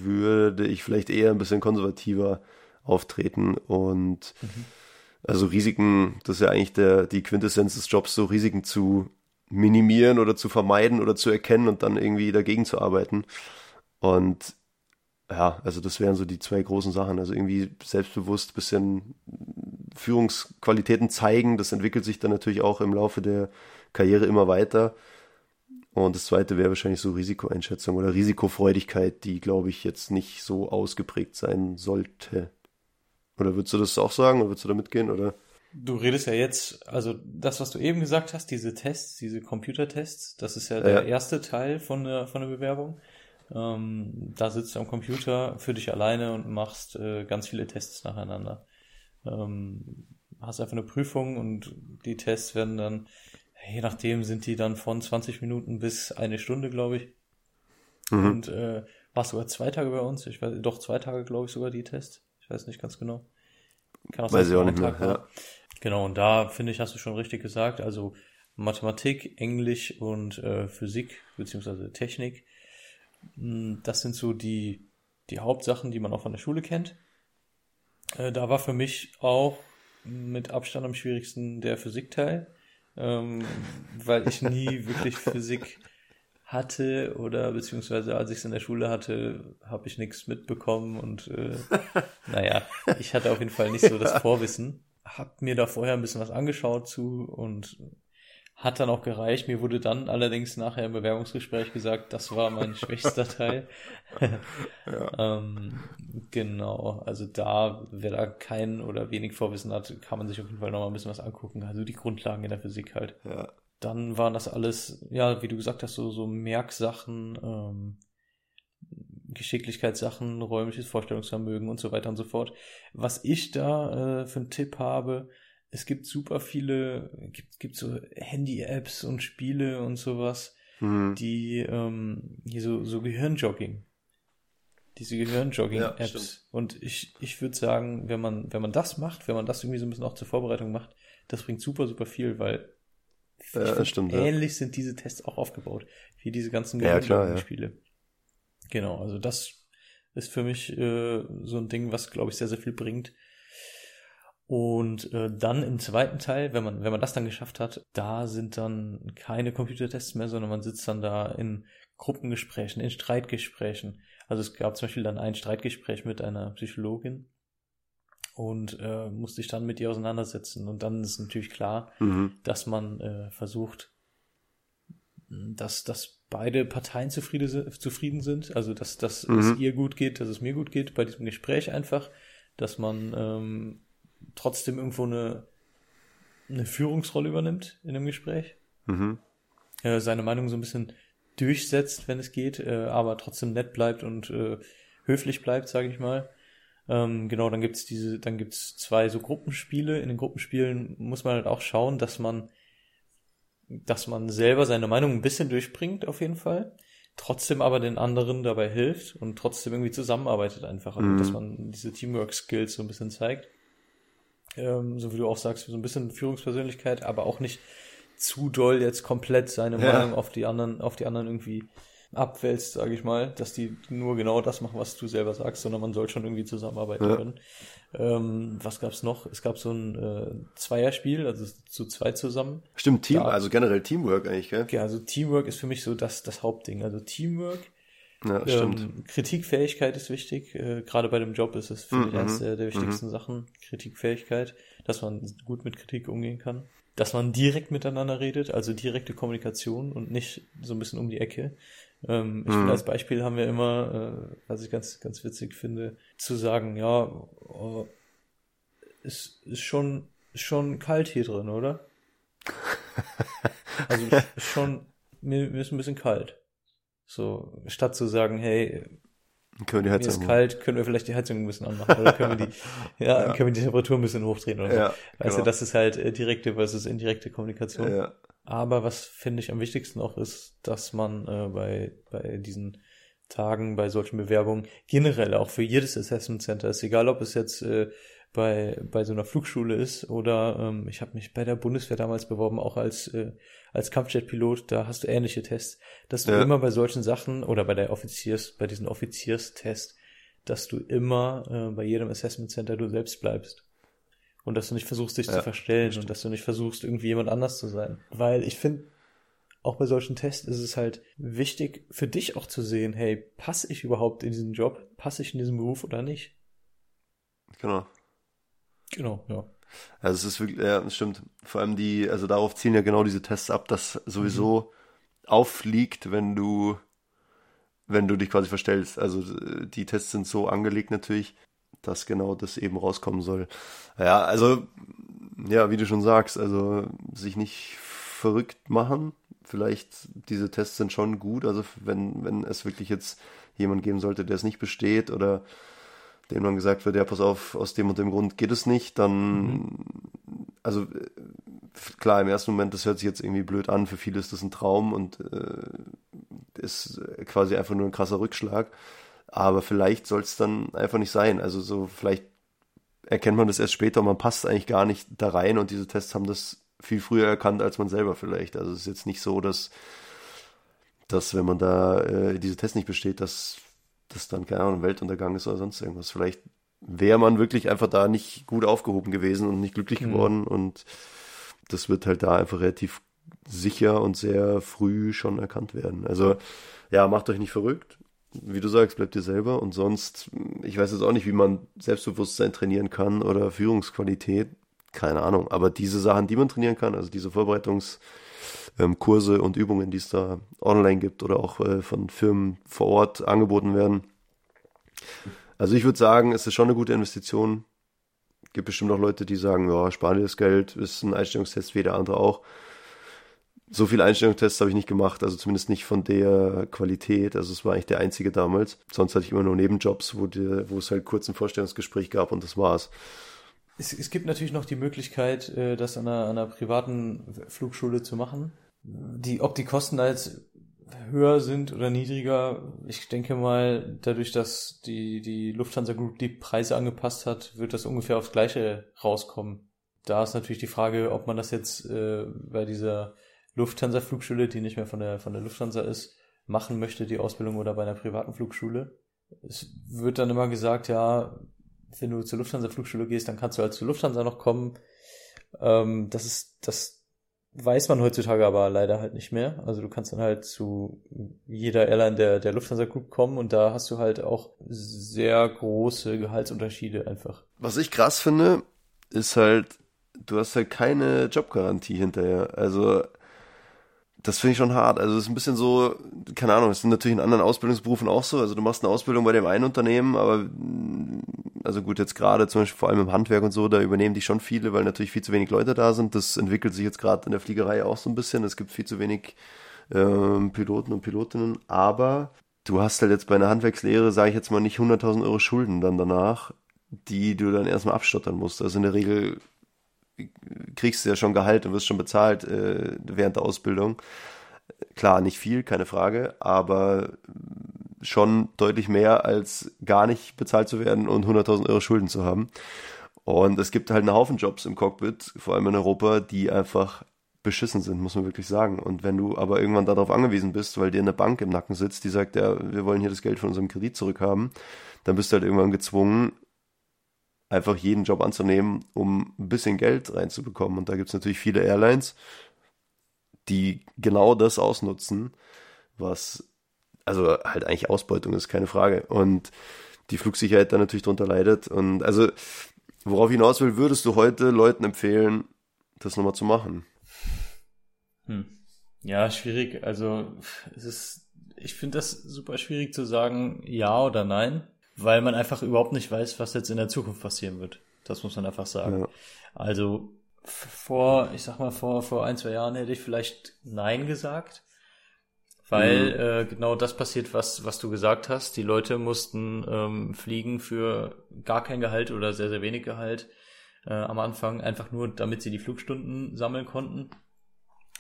würde ich vielleicht eher ein bisschen konservativer auftreten und mhm. also Risiken, das ist ja eigentlich der, die Quintessenz des Jobs, so Risiken zu minimieren oder zu vermeiden oder zu erkennen und dann irgendwie dagegen zu arbeiten. Und ja, also das wären so die zwei großen Sachen. Also irgendwie selbstbewusst bisschen Führungsqualitäten zeigen. Das entwickelt sich dann natürlich auch im Laufe der Karriere immer weiter. Und das zweite wäre wahrscheinlich so Risikoeinschätzung oder Risikofreudigkeit, die, glaube ich, jetzt nicht so ausgeprägt sein sollte. Oder würdest du das auch sagen oder würdest du da mitgehen? Oder? Du redest ja jetzt, also das, was du eben gesagt hast, diese Tests, diese Computertests, das ist ja der ja. erste Teil von der, von der Bewerbung. Ähm, da sitzt du am Computer für dich alleine und machst äh, ganz viele Tests nacheinander. Ähm, hast einfach eine Prüfung und die Tests werden dann, je nachdem, sind die dann von 20 Minuten bis eine Stunde, glaube ich. Mhm. Und äh, war sogar zwei Tage bei uns. Ich weiß, doch zwei Tage, glaube ich, sogar die Tests. Ich weiß nicht ganz genau. Kann auch weiß ich auch nicht mehr, ja. Genau, und da finde ich, hast du schon richtig gesagt. Also Mathematik, Englisch und äh, Physik beziehungsweise Technik das sind so die, die Hauptsachen, die man auch von der Schule kennt. Äh, da war für mich auch mit Abstand am schwierigsten der Physikteil, ähm, weil ich nie [LAUGHS] wirklich Physik hatte oder beziehungsweise als ich es in der Schule hatte, habe ich nichts mitbekommen und äh, [LAUGHS] naja, ich hatte auf jeden Fall nicht so das Vorwissen. Hab mir da vorher ein bisschen was angeschaut zu und hat dann auch gereicht. Mir wurde dann allerdings nachher im Bewerbungsgespräch gesagt, das war mein [LAUGHS] schwächster Teil. ja. [LAUGHS] ähm, genau, also da, wer da kein oder wenig Vorwissen hat, kann man sich auf jeden Fall nochmal ein bisschen was angucken. Also die Grundlagen in der Physik halt. Ja. Dann waren das alles, ja, wie du gesagt hast, so, so Merksachen, ähm, Geschicklichkeitssachen, räumliches Vorstellungsvermögen und so weiter und so fort. Was ich da äh, für einen Tipp habe, es gibt super viele, gibt, gibt so Handy-Apps und Spiele und sowas, mhm. die ähm, hier so, so Gehirnjogging. Diese Gehirnjogging-Apps. Ja, und ich, ich würde sagen, wenn man, wenn man das macht, wenn man das irgendwie so ein bisschen auch zur Vorbereitung macht, das bringt super, super viel, weil ja, stimmt, ähnlich ja. sind diese Tests auch aufgebaut, wie diese ganzen Gehirnjogging-Spiele. Genau, also das ist für mich äh, so ein Ding, was, glaube ich, sehr, sehr viel bringt. Und äh, dann im zweiten Teil, wenn man, wenn man das dann geschafft hat, da sind dann keine Computertests mehr, sondern man sitzt dann da in Gruppengesprächen, in Streitgesprächen. Also es gab zum Beispiel dann ein Streitgespräch mit einer Psychologin und äh, musste ich dann mit ihr auseinandersetzen. Und dann ist natürlich klar, mhm. dass man äh, versucht, dass, dass beide Parteien zufrieden, zufrieden sind. Also dass, dass mhm. es ihr gut geht, dass es mir gut geht bei diesem Gespräch einfach, dass man ähm, trotzdem irgendwo eine, eine Führungsrolle übernimmt in einem Gespräch. Mhm. Äh, seine Meinung so ein bisschen durchsetzt, wenn es geht, äh, aber trotzdem nett bleibt und äh, höflich bleibt, sage ich mal. Ähm, genau, dann gibt's diese, dann gibt's zwei so Gruppenspiele. In den Gruppenspielen muss man halt auch schauen, dass man, dass man selber seine Meinung ein bisschen durchbringt, auf jeden Fall. Trotzdem aber den anderen dabei hilft und trotzdem irgendwie zusammenarbeitet einfach. Also, mhm. dass man diese Teamwork-Skills so ein bisschen zeigt ähm, so wie du auch sagst, so ein bisschen Führungspersönlichkeit, aber auch nicht zu doll jetzt komplett seine ja. Meinung auf die anderen, auf die anderen irgendwie abwälzt, sage ich mal, dass die nur genau das machen, was du selber sagst, sondern man soll schon irgendwie zusammenarbeiten Ja. können. Ähm, was gab's noch? Es gab so ein äh, Zweierspiel, also zu zweit zusammen. Stimmt, Team, Ja. also generell Teamwork eigentlich, gell? Ja, also Teamwork ist für mich so das, das Hauptding. Also Teamwork, Ja, stimmt. ähm, Kritikfähigkeit ist wichtig. Äh, Gerade bei dem Job ist es, finde ich, Mhm, eines der, der wichtigsten Sachen. Kritikfähigkeit, dass man gut mit Kritik umgehen kann. Dass man direkt miteinander redet, also direkte Kommunikation und nicht so ein bisschen um die Ecke. Ähm, ich Mhm. finde, als Beispiel haben wir immer, äh, was ich ganz, ganz witzig finde, zu sagen, ja, oh, ist, ist schon, schon kalt hier drin, oder? [LAUGHS] Also schon, mir, mir ist ein bisschen kalt. So, statt zu sagen, hey, Können wir die mir Heizung ist machen. kalt, können wir vielleicht die Heizung ein bisschen anmachen oder können wir die, [LAUGHS] ja, Ja. können wir die Temperatur ein bisschen hochdrehen oder so. Ja, weißt genau. du, das ist halt äh, direkte versus indirekte Kommunikation. Ja, Aber was finde ich am wichtigsten auch ist, dass man äh, bei, bei diesen Tagen, bei solchen Bewerbungen, generell auch für jedes Assessment Center ist, egal ob es jetzt äh, bei, bei so einer Flugschule ist oder ähm, ich habe mich bei der Bundeswehr damals beworben, auch als, äh, als Kampfjetpilot, da hast du ähnliche Tests, dass du Ja. immer bei solchen Sachen oder bei der Offiziers, bei diesen Offizierstests, dass du immer äh, bei jedem Assessment Center du selbst bleibst. Und dass du nicht versuchst, dich Ja, zu verstellen und dass du nicht versuchst, irgendwie jemand anders zu sein. Weil ich finde, auch bei solchen Tests ist es halt wichtig für dich auch zu sehen, hey, passe ich überhaupt in diesen Job? Passe ich in diesen Beruf oder nicht? genau. Genau, ja. Also es ist wirklich, ja, das stimmt. Vor allem die, also darauf zielen ja genau diese Tests ab, dass sowieso auffliegt, wenn du, wenn du dich quasi verstellst. Also äh, die Tests sind so angelegt natürlich, dass genau das eben rauskommen soll. Ja, also, ja, wie du schon sagst, also sich nicht verrückt machen. Vielleicht diese Tests sind schon gut, also wenn, wenn es wirklich jetzt jemand geben sollte, der es nicht besteht oder dem dann gesagt wird, ja, pass auf, aus dem und dem Grund geht es nicht, dann, also äh, klar, im ersten Moment, das hört sich jetzt irgendwie blöd an, für viele ist das ein Traum und äh, ist quasi einfach nur ein krasser Rückschlag, aber vielleicht soll es dann einfach nicht sein, also so vielleicht erkennt man das erst später und man passt eigentlich gar nicht da rein und diese Tests haben das viel früher erkannt als man selber vielleicht, also es ist jetzt nicht so, dass dass wenn man da äh, diese Tests nicht besteht, dass das dann, keine Ahnung, Weltuntergang ist oder sonst irgendwas. Vielleicht wäre man wirklich einfach da nicht gut aufgehoben gewesen und nicht glücklich Mhm. geworden und das wird halt da einfach relativ sicher und sehr früh schon erkannt werden. Also ja, macht euch nicht verrückt. Wie du sagst, bleibt ihr selber und sonst, ich weiß jetzt auch nicht, wie man Selbstbewusstsein trainieren kann oder Führungsqualität, keine Ahnung, aber diese Sachen, die man trainieren kann, also diese Vorbereitungs- ähm, Kurse und Übungen, die es da online gibt oder auch äh, von Firmen vor Ort angeboten werden. Also ich würde sagen, es ist schon eine gute Investition. Gibt bestimmt auch Leute, die sagen, ja, spar dir das Geld, ist ein Einstellungstest wie der andere auch. So viele Einstellungstests habe ich nicht gemacht, also zumindest nicht von der Qualität. Also es war eigentlich der einzige damals. Sonst hatte ich immer nur Nebenjobs, wo, die, wo es halt kurz ein Vorstellungsgespräch gab und das war's. Es, es gibt natürlich noch die Möglichkeit, äh, das an einer, an einer privaten Flugschule zu machen. Die, ob die Kosten jetzt höher sind oder niedriger, ich denke mal, dadurch, dass die, die Lufthansa Group die Preise angepasst hat, wird das ungefähr aufs Gleiche rauskommen. Da ist natürlich die Frage, ob man das jetzt äh, bei dieser Lufthansa Flugschule, die nicht mehr von der, von der Lufthansa ist, machen möchte, die Ausbildung oder bei einer privaten Flugschule. Es wird dann immer gesagt, ja, wenn du zur Lufthansa Flugschule gehst, dann kannst du halt zur Lufthansa noch kommen. Ähm, das ist, das weiß man heutzutage aber leider halt nicht mehr. Also du kannst dann halt zu jeder Airline der, der Lufthansa Group kommen und da hast du halt auch sehr große Gehaltsunterschiede einfach. Was ich krass finde, ist halt, du hast halt keine Jobgarantie hinterher. Also, das finde ich schon hart. Also, es ist ein bisschen so, keine Ahnung, es sind natürlich in anderen Ausbildungsberufen auch so. Also, du machst eine Ausbildung bei dem einen Unternehmen, aber, mm, also gut, jetzt gerade zum Beispiel vor allem im Handwerk und so, da übernehmen die schon viele, weil natürlich viel zu wenig Leute da sind. Das entwickelt sich jetzt gerade in der Fliegerei auch so ein bisschen. Es gibt viel zu wenig ähm, Piloten und Pilotinnen, aber du hast halt jetzt bei einer Handwerkslehre, sage ich jetzt mal, nicht 100.000 Euro Schulden dann danach, die du dann erstmal abstottern musst. Also in der Regel kriegst du ja schon Gehalt und wirst schon bezahlt äh, während der Ausbildung. Klar, nicht viel, keine Frage, aber schon deutlich mehr als gar nicht bezahlt zu werden und 100.000 Euro Schulden zu haben. Und es gibt halt einen Haufen Jobs im Cockpit, vor allem in Europa, die einfach beschissen sind, muss man wirklich sagen. Und wenn du aber irgendwann darauf angewiesen bist, weil dir eine Bank im Nacken sitzt, die sagt, ja, wir wollen hier das Geld von unserem Kredit zurückhaben, dann bist du halt irgendwann gezwungen, einfach jeden Job anzunehmen, um ein bisschen Geld reinzubekommen. Und da gibt es natürlich viele Airlines, die genau das ausnutzen, was also halt eigentlich Ausbeutung ist, keine Frage. Und die Flugsicherheit da natürlich drunter leidet. Und also, worauf ich hinaus will, würdest du heute Leuten empfehlen, das nochmal zu machen? Hm. Ja, schwierig. Also es ist, ich finde das super schwierig zu sagen, ja oder nein, weil man einfach überhaupt nicht weiß, was jetzt in der Zukunft passieren wird. Das muss man einfach sagen. Ja. Also vor, ich sag mal, vor, vor ein, zwei Jahren hätte ich vielleicht Nein gesagt. Weil äh, genau das passiert, was, was du gesagt hast. Die Leute mussten ähm, fliegen für gar kein Gehalt oder sehr, sehr wenig Gehalt äh, am Anfang, einfach nur, damit sie die Flugstunden sammeln konnten.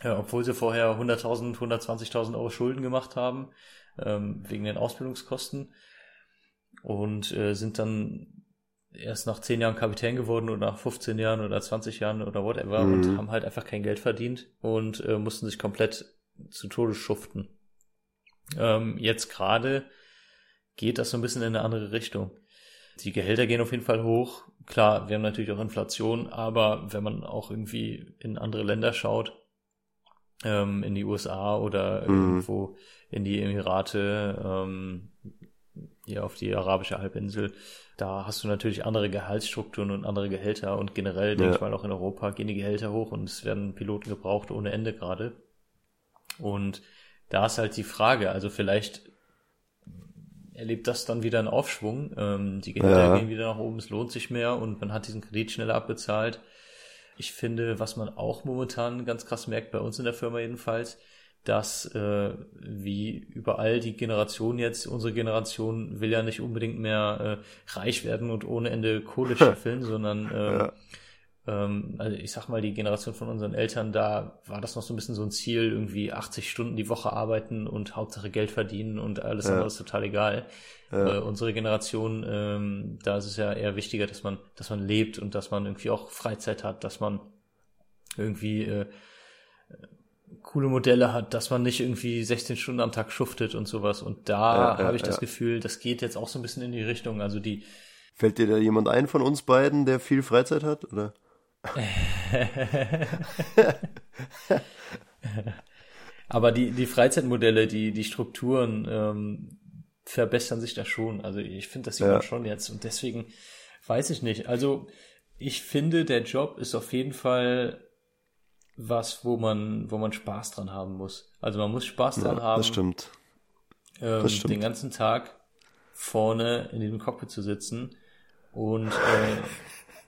Äh, obwohl sie vorher 100.000, 120.000 Euro Schulden gemacht haben, ähm, wegen den Ausbildungskosten. Und äh, sind dann erst nach 10 Jahren Kapitän geworden oder nach 15 Jahren oder 20 Jahren oder whatever Mhm. und haben halt einfach kein Geld verdient und äh, mussten sich komplett zu Tode schuften. Ähm, jetzt gerade geht das so ein bisschen in eine andere Richtung. Die Gehälter gehen auf jeden Fall hoch. Klar, wir haben natürlich auch Inflation, aber wenn man auch irgendwie in andere Länder schaut, ähm, in die USA oder Mhm. irgendwo in die Emirate, ähm, hier auf die arabische Halbinsel, da hast du natürlich andere Gehaltsstrukturen und andere Gehälter und generell, denke Ja. ich mal, auch in Europa gehen die Gehälter hoch und es werden Piloten gebraucht ohne Ende gerade. Und da ist halt die Frage, also vielleicht erlebt das dann wieder einen Aufschwung. Ähm, die Gehälter Ja. gehen wieder nach oben, es lohnt sich mehr und man hat diesen Kredit schneller abbezahlt. Ich finde, was man auch momentan ganz krass merkt, bei uns in der Firma jedenfalls, dass äh, wie überall die Generation jetzt, unsere Generation will ja nicht unbedingt mehr äh, reich werden und ohne Ende Kohle [LAUGHS] scheffeln, sondern ähm, Ja. ähm, also ich sag mal, die Generation von unseren Eltern, da war das noch so ein bisschen so ein Ziel, irgendwie 80 Stunden die Woche arbeiten und Hauptsache Geld verdienen und alles Ja. andere ist total egal. Ja. Äh, unsere Generation, ähm, da ist es ja eher wichtiger, dass man, dass man lebt und dass man irgendwie auch Freizeit hat, dass man irgendwie äh, coole Modelle hat, dass man nicht irgendwie 16 Stunden am Tag schuftet und sowas. Und da Ja, habe ich das. Gefühl, das geht jetzt auch so ein bisschen in die Richtung. Also die, Fällt dir da jemand ein von uns beiden, der viel Freizeit hat? Oder? [LAUGHS] Aber die, die Freizeitmodelle, die, die Strukturen ähm, verbessern sich da schon. Also ich finde, das sieht Ja. man schon jetzt. Und deswegen weiß ich nicht. Also ich finde, der Job ist auf jeden Fall was, wo man, wo man Spaß dran haben muss. Also man muss Spaß dran Ja, haben, das stimmt. ähm, das stimmt. den ganzen Tag vorne in diesem Cockpit zu sitzen und äh,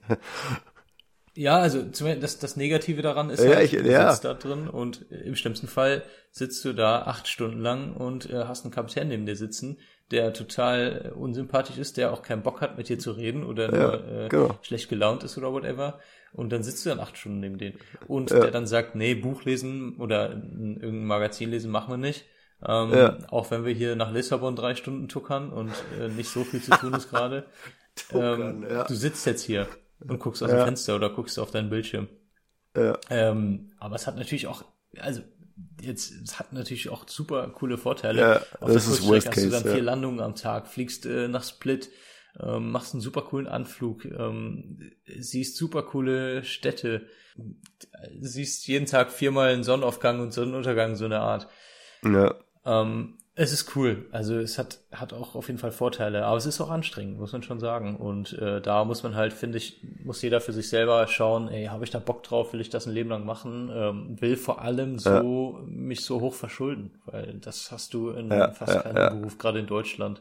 [LAUGHS] ja, also das, das Negative daran ist Ja, halt, ich- du ja. sitzt da drin und im schlimmsten Fall sitzt du da acht Stunden lang und äh, hast einen Kapitän neben dir sitzen, der total äh, unsympathisch ist, der auch keinen Bock hat, mit dir zu reden oder Ja, nur äh, genau. schlecht gelaunt ist oder whatever. Und dann sitzt du dann acht Stunden neben denen. Und Ja. der dann sagt, nee, Buch lesen oder irgendein Magazin lesen machen wir nicht. Ähm, Ja. Auch wenn wir hier nach Lissabon drei Stunden tuckern und äh, nicht so viel zu tun ist gerade. [LAUGHS] Ähm, ja. Du sitzt jetzt hier und guckst aus dem Fenster oder guckst auf deinen Bildschirm. Ähm, aber es hat natürlich auch, also jetzt, es hat natürlich auch super coole Vorteile. Ja, Auf das ist Worst hast du Case, dann ja. vier Landungen am Tag, fliegst äh, nach Split, ähm, machst einen super coolen Anflug, ähm, siehst super coole Städte, siehst jeden Tag viermal einen Sonnenaufgang und Sonnenuntergang, so eine Art. Ja. Ähm, es ist cool. Also es hat, hat auch auf jeden Fall Vorteile, aber es ist auch anstrengend, muss man schon sagen. Und äh, da muss man halt, finde ich, muss jeder für sich selber schauen, ey, habe ich da Bock drauf, will ich das ein Leben lang machen, ähm, will vor allem so mich so hoch verschulden, weil das hast du in Ja, fast ja, keinem ja. Beruf, gerade in Deutschland.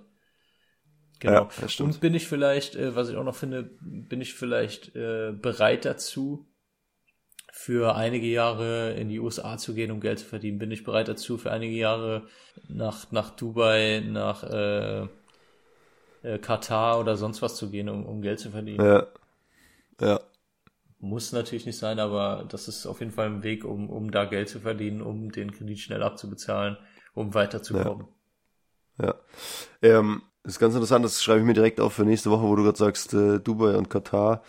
Genau. Ja, das stimmt. Und bin ich vielleicht, äh, was ich auch noch finde, bin ich vielleicht äh, bereit dazu, für einige Jahre in die USA zu gehen, um Geld zu verdienen? Bin ich bereit dazu, für einige Jahre nach, nach Dubai, nach äh, äh, Katar oder sonst was zu gehen, um, um Geld zu verdienen? Ja. Ja. Muss natürlich nicht sein, aber das ist auf jeden Fall ein Weg, um, um da Geld zu verdienen, um den Kredit schnell abzubezahlen, um weiterzukommen. Ja. Ähm, ist ganz interessant, das schreibe ich mir direkt auf für nächste Woche, wo du gerade sagst, äh, Dubai und Katar.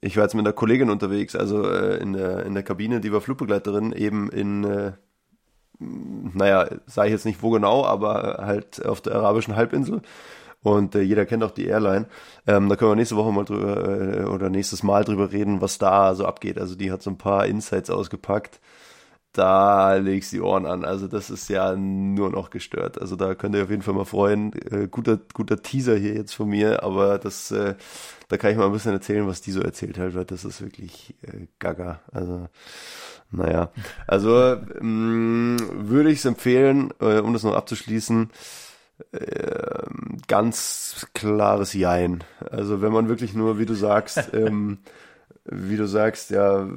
ich war jetzt mit einer Kollegin unterwegs, also äh, in der in der Kabine, die war Flugbegleiterin, eben in äh, naja, sage ich jetzt nicht wo genau, aber halt auf der arabischen Halbinsel. Und äh, jeder kennt auch die Airline. Ähm, da können wir nächste Woche mal drüber äh, oder nächstes Mal drüber reden, was da so abgeht. Also die hat so ein paar Insights ausgepackt. Da legst die Ohren an. Also das ist ja nur noch gestört. Also da könnt ihr auf jeden Fall mal freuen. Äh, guter, guter Teaser hier jetzt von mir, aber das, äh, da kann ich mal ein bisschen erzählen, was die so erzählt hat, weil das ist wirklich äh, gaga. Also naja, also ähm, würde ich es empfehlen, äh, um das noch abzuschließen, äh, ganz klares Jein. Also wenn man wirklich nur, wie du sagst, [LAUGHS] ähm, wie du sagst, ja, äh,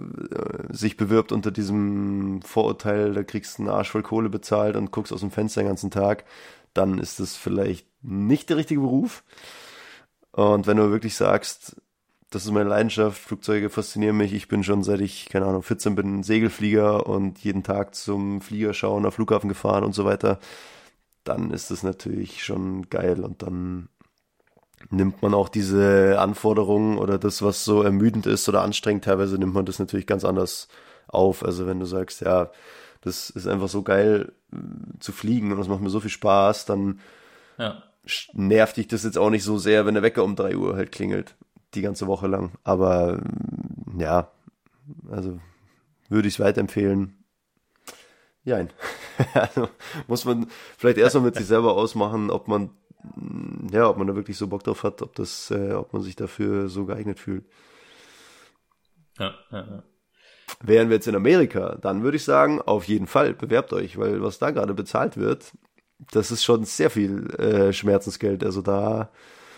sich bewirbt unter diesem Vorurteil, da kriegst du einen Arsch voll Kohle bezahlt und guckst aus dem Fenster den ganzen Tag, dann ist das vielleicht nicht der richtige Beruf. Und wenn du wirklich sagst, das ist meine Leidenschaft, Flugzeuge faszinieren mich. Ich bin schon seit ich, keine Ahnung, 14 bin Segelflieger und jeden Tag zum Flieger schauen, auf Flughafen gefahren und so weiter. Dann ist das natürlich schon geil und dann nimmt man auch diese Anforderungen oder das, was so ermüdend ist oder anstrengend, teilweise nimmt man das natürlich ganz anders auf. Also wenn du sagst, ja, das ist einfach so geil äh, zu fliegen und das macht mir so viel Spaß, dann Ja. nervt dich das jetzt auch nicht so sehr, wenn der Wecker um drei Uhr halt klingelt, die ganze Woche lang. Aber mm, ja, also würde ich es weiterempfehlen. Jein. [LAUGHS] also muss man vielleicht erstmal mit sich selber ausmachen, ob man ja, ob man da wirklich so Bock drauf hat, ob das, äh, ob man sich dafür so geeignet fühlt. Ja, ja, ja. Wären wir jetzt in Amerika, dann würde ich sagen, auf jeden Fall bewerbt euch, weil was da gerade bezahlt wird, das ist schon sehr viel äh, Schmerzensgeld. Also da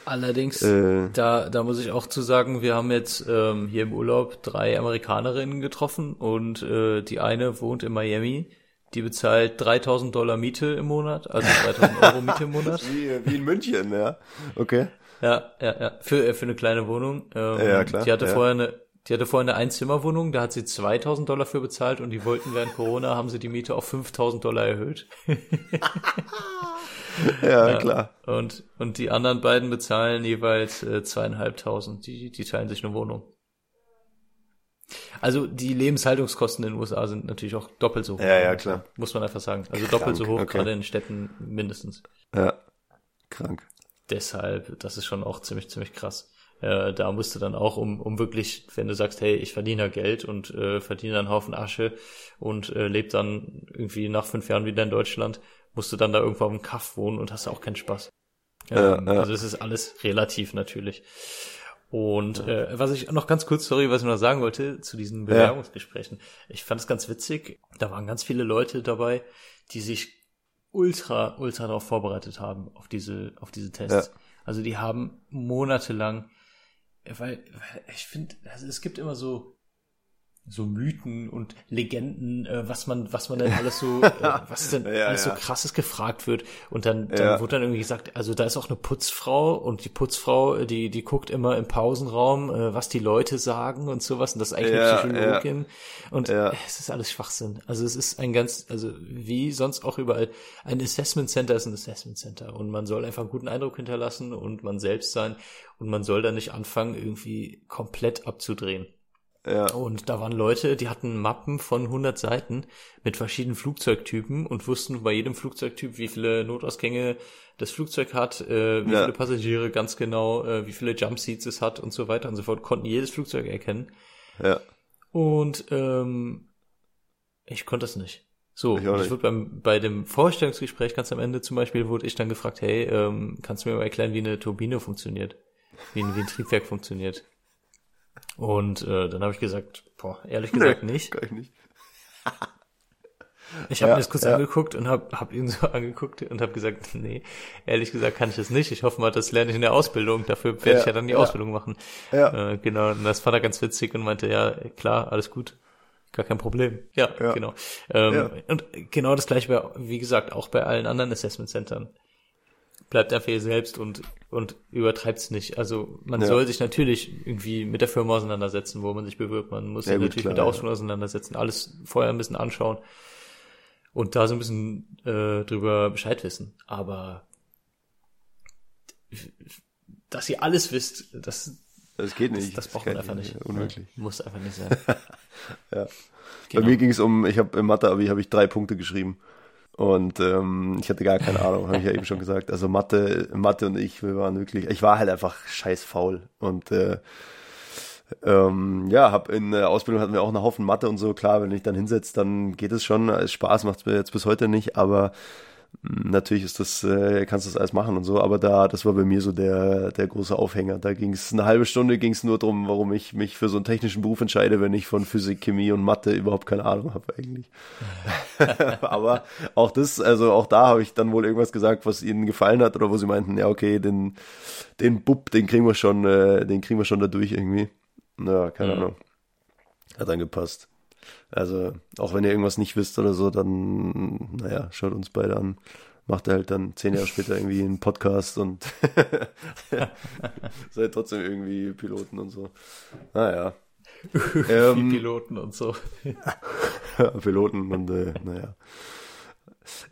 Allerdings, Äh. da, da muss ich auch zu sagen, wir haben jetzt ähm, hier im Urlaub drei Amerikanerinnen getroffen und äh, die eine wohnt in Miami. Die bezahlt 3000 Dollar Miete im Monat, also 3000 Euro Miete im [LAUGHS] Monat. wie, wie in München, ja. Okay. Ja, ja, ja. Für, äh, für eine kleine Wohnung. Ähm, Ja, klar, Die hatte ja. vorher eine, die hatte vorher eine Einzimmerwohnung, da hat sie 2000 Dollar für bezahlt und die wollten während Corona, haben sie die Miete auf 5000 Dollar erhöht. [LAUGHS] Ja, klar. Und, und die anderen beiden bezahlen jeweils äh, zweieinhalbtausend. Die, die teilen sich eine Wohnung. Also die Lebenshaltungskosten in den USA sind natürlich auch doppelt so hoch. Ja, ja, klar. Muss man einfach sagen. Also Krank, doppelt so hoch, okay. gerade in Städten mindestens. Ja. Krank. Deshalb, das ist schon auch ziemlich, ziemlich krass. Äh, da musst du dann auch, um, um wirklich, wenn du sagst, hey, ich verdiene Geld und äh, verdiene einen Haufen Asche und äh, lebe dann irgendwie nach fünf Jahren wieder in Deutschland, musst du dann da irgendwo auf dem Kaff wohnen und hast auch keinen Spaß. Ja, Ähm, ja. Also es ist alles relativ natürlich. Und äh, was ich noch ganz kurz, sorry, was ich noch sagen wollte zu diesen Bewerbungsgesprächen. Ich fand es ganz witzig, da waren ganz viele Leute dabei, die sich ultra, ultra darauf vorbereitet haben, auf diese, auf diese Tests. Ja. Also die haben monatelang, weil, weil ich finde, also es gibt immer so, so Mythen und Legenden, äh, was man, was man denn [LAUGHS] alles so, äh, was denn [LAUGHS] Ja, alles ja. so krasses gefragt wird. Und dann, dann Ja. wurde dann irgendwie gesagt, also da ist auch eine Putzfrau und die Putzfrau, die, die guckt immer im Pausenraum, äh, was die Leute sagen und sowas. Und das ist eigentlich eine Psychologin. Und Ja. es ist alles Schwachsinn. Also es ist ein ganz, also wie sonst auch überall, ein Assessment Center ist ein Assessment Center. Und man soll einfach einen guten Eindruck hinterlassen und man selbst sein. Und man soll da nicht anfangen, irgendwie komplett abzudrehen. Ja. Und da waren Leute, die hatten Mappen von 100 Seiten mit verschiedenen Flugzeugtypen und wussten bei jedem Flugzeugtyp, wie viele Notausgänge das Flugzeug hat, äh, wie Ja. viele Passagiere ganz genau, äh, wie viele Jumpseats es hat und so weiter und so fort, konnten jedes Flugzeug erkennen. Ja. Und ähm, ich konnte das nicht. So, Ich ich, wurde beim, bei dem Vorstellungsgespräch ganz am Ende zum Beispiel, wurde ich dann gefragt, hey, ähm, kannst du mir mal erklären, wie eine Turbine funktioniert? Wie ein, wie ein Triebwerk funktioniert? Und äh, dann habe ich gesagt, boah, ehrlich gesagt nicht. Kann ich nicht. Ich habe Ja, mir das kurz ja. angeguckt und habe hab ihn so [LAUGHS] angeguckt und habe gesagt, nee, ehrlich gesagt kann ich das nicht. Ich hoffe mal, das lerne ich in der Ausbildung. Dafür werde Ja, ich ja dann die. Ausbildung machen. Ja. Äh, genau, und das fand er ganz witzig und meinte, ja, klar, alles gut. Gar kein Problem. Ja, genau. Ähm. Und genau das gleiche, bei, wie gesagt, auch bei allen anderen Assessment-Centern. Bleibt einfach ihr selbst und, und übertreibt's nicht. Also man Ja. soll sich natürlich irgendwie mit der Firma auseinandersetzen, wo man sich bewirbt. Man muss Ja, sich gut, natürlich klar, mit der ja. Ausbildung auseinandersetzen, alles vorher ein bisschen anschauen und da so ein bisschen äh, drüber Bescheid wissen. Aber dass ihr alles wisst, das, Das geht nicht. Das, das braucht kann man einfach nicht. Unmöglich. Ja, muss einfach nicht sein. [LAUGHS] Ja. Genau. Bei mir ging es um, ich habe im Mathe-Abi habe ich drei Punkte geschrieben. Und ähm, ich hatte gar keine Ahnung, habe ich ja eben schon gesagt. Also Mathe, Mathe und ich, wir waren wirklich, ich war halt einfach scheiß faul. Und äh, ähm, ja, hab in der Ausbildung hatten wir auch einen Haufen Mathe und so. Klar, wenn ich dann hinsetze, dann geht es schon. Spaß macht es mir jetzt bis heute nicht, aber natürlich ist das, äh, kannst du das alles machen und so. Aber da, das war bei mir so der, der große Aufhänger. Da ging es eine halbe Stunde ging es nur drum, warum ich mich für so einen technischen Beruf entscheide, wenn ich von Physik, Chemie und Mathe überhaupt keine Ahnung habe eigentlich. [LAUGHS] [LAUGHS] aber auch das, also auch da habe ich dann wohl irgendwas gesagt, was ihnen gefallen hat oder wo sie meinten, ja okay, den, den Bub, den kriegen wir schon, äh, den kriegen wir schon da durch irgendwie. Naja, keine Mhm. Ahnung. Hat dann gepasst. Also, auch wenn ihr irgendwas nicht wisst oder so, dann, naja, schaut uns beide an. Macht er halt dann zehn Jahre später irgendwie einen Podcast und [LAUGHS] seid trotzdem irgendwie Piloten und so. Naja. [LAUGHS] Ähm, Piloten und so. [LAUGHS] Piloten und äh, naja.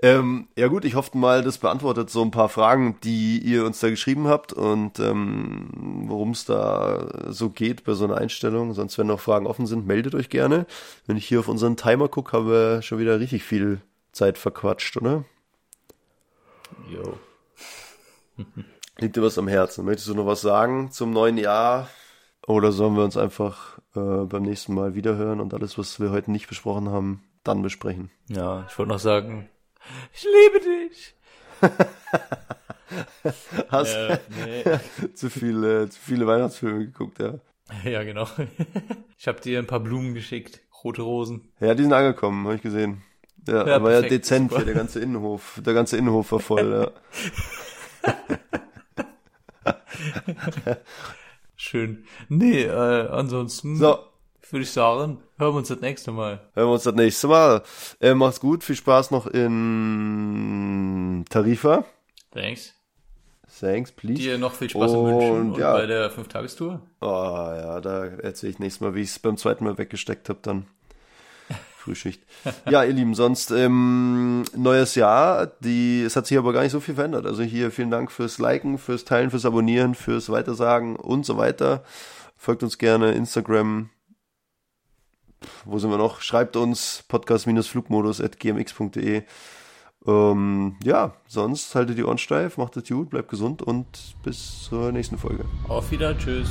Ähm, ja gut, ich hoffe mal, das beantwortet so ein paar Fragen, die ihr uns da geschrieben habt und ähm, worum es da so geht bei so einer Einstellung. Sonst, wenn noch Fragen offen sind, meldet euch gerne. Wenn ich hier auf unseren Timer gucke, haben wir schon wieder richtig viel Zeit verquatscht, oder? Jo. Liegt dir was am Herzen? Möchtest du noch was sagen zum neuen Jahr? Oder sollen wir uns einfach äh, beim nächsten Mal wiederhören und alles, was wir heute nicht besprochen haben, dann besprechen? Ja, ich wollte noch sagen, ich liebe dich. [LAUGHS] Hast Äh, nee. [LAUGHS] zu viele, zu viele Weihnachtsfilme geguckt, ja. [LAUGHS] Ja, genau. Ich habe dir ein paar Blumen geschickt, rote Rosen. Ja, die sind angekommen, habe ich gesehen. Ja, Ja, aber ja dezent super. der ganze Innenhof. Der ganze Innenhof war voll, ja. Schön. Nee, äh, ansonsten So, würde ich sagen, hören wir uns das nächste Mal. hören wir uns das nächste Mal. Äh, macht's gut, viel Spaß noch in Tarifa. Thanks. Thanks, please. Dir noch viel Spaß in Und, München und ja. bei der Fünf-Tagestour. Oh ja, da erzähle ich nächstes Mal, wie ich es beim zweiten Mal weggesteckt habe dann. [LAUGHS] Frühschicht. Ja, ihr Lieben, sonst ähm, neues Jahr. Die, es hat sich aber gar nicht so viel verändert. Also hier vielen Dank fürs Liken, fürs Teilen, fürs Abonnieren, fürs Weitersagen und so weiter. Folgt uns gerne Instagram. Wo sind wir noch? Schreibt uns podcast-flugmodus.gmx.de. Ähm, ja, sonst haltet die Ohren steif, macht es gut, bleibt gesund und bis zur nächsten Folge. Auf wieder, tschüss.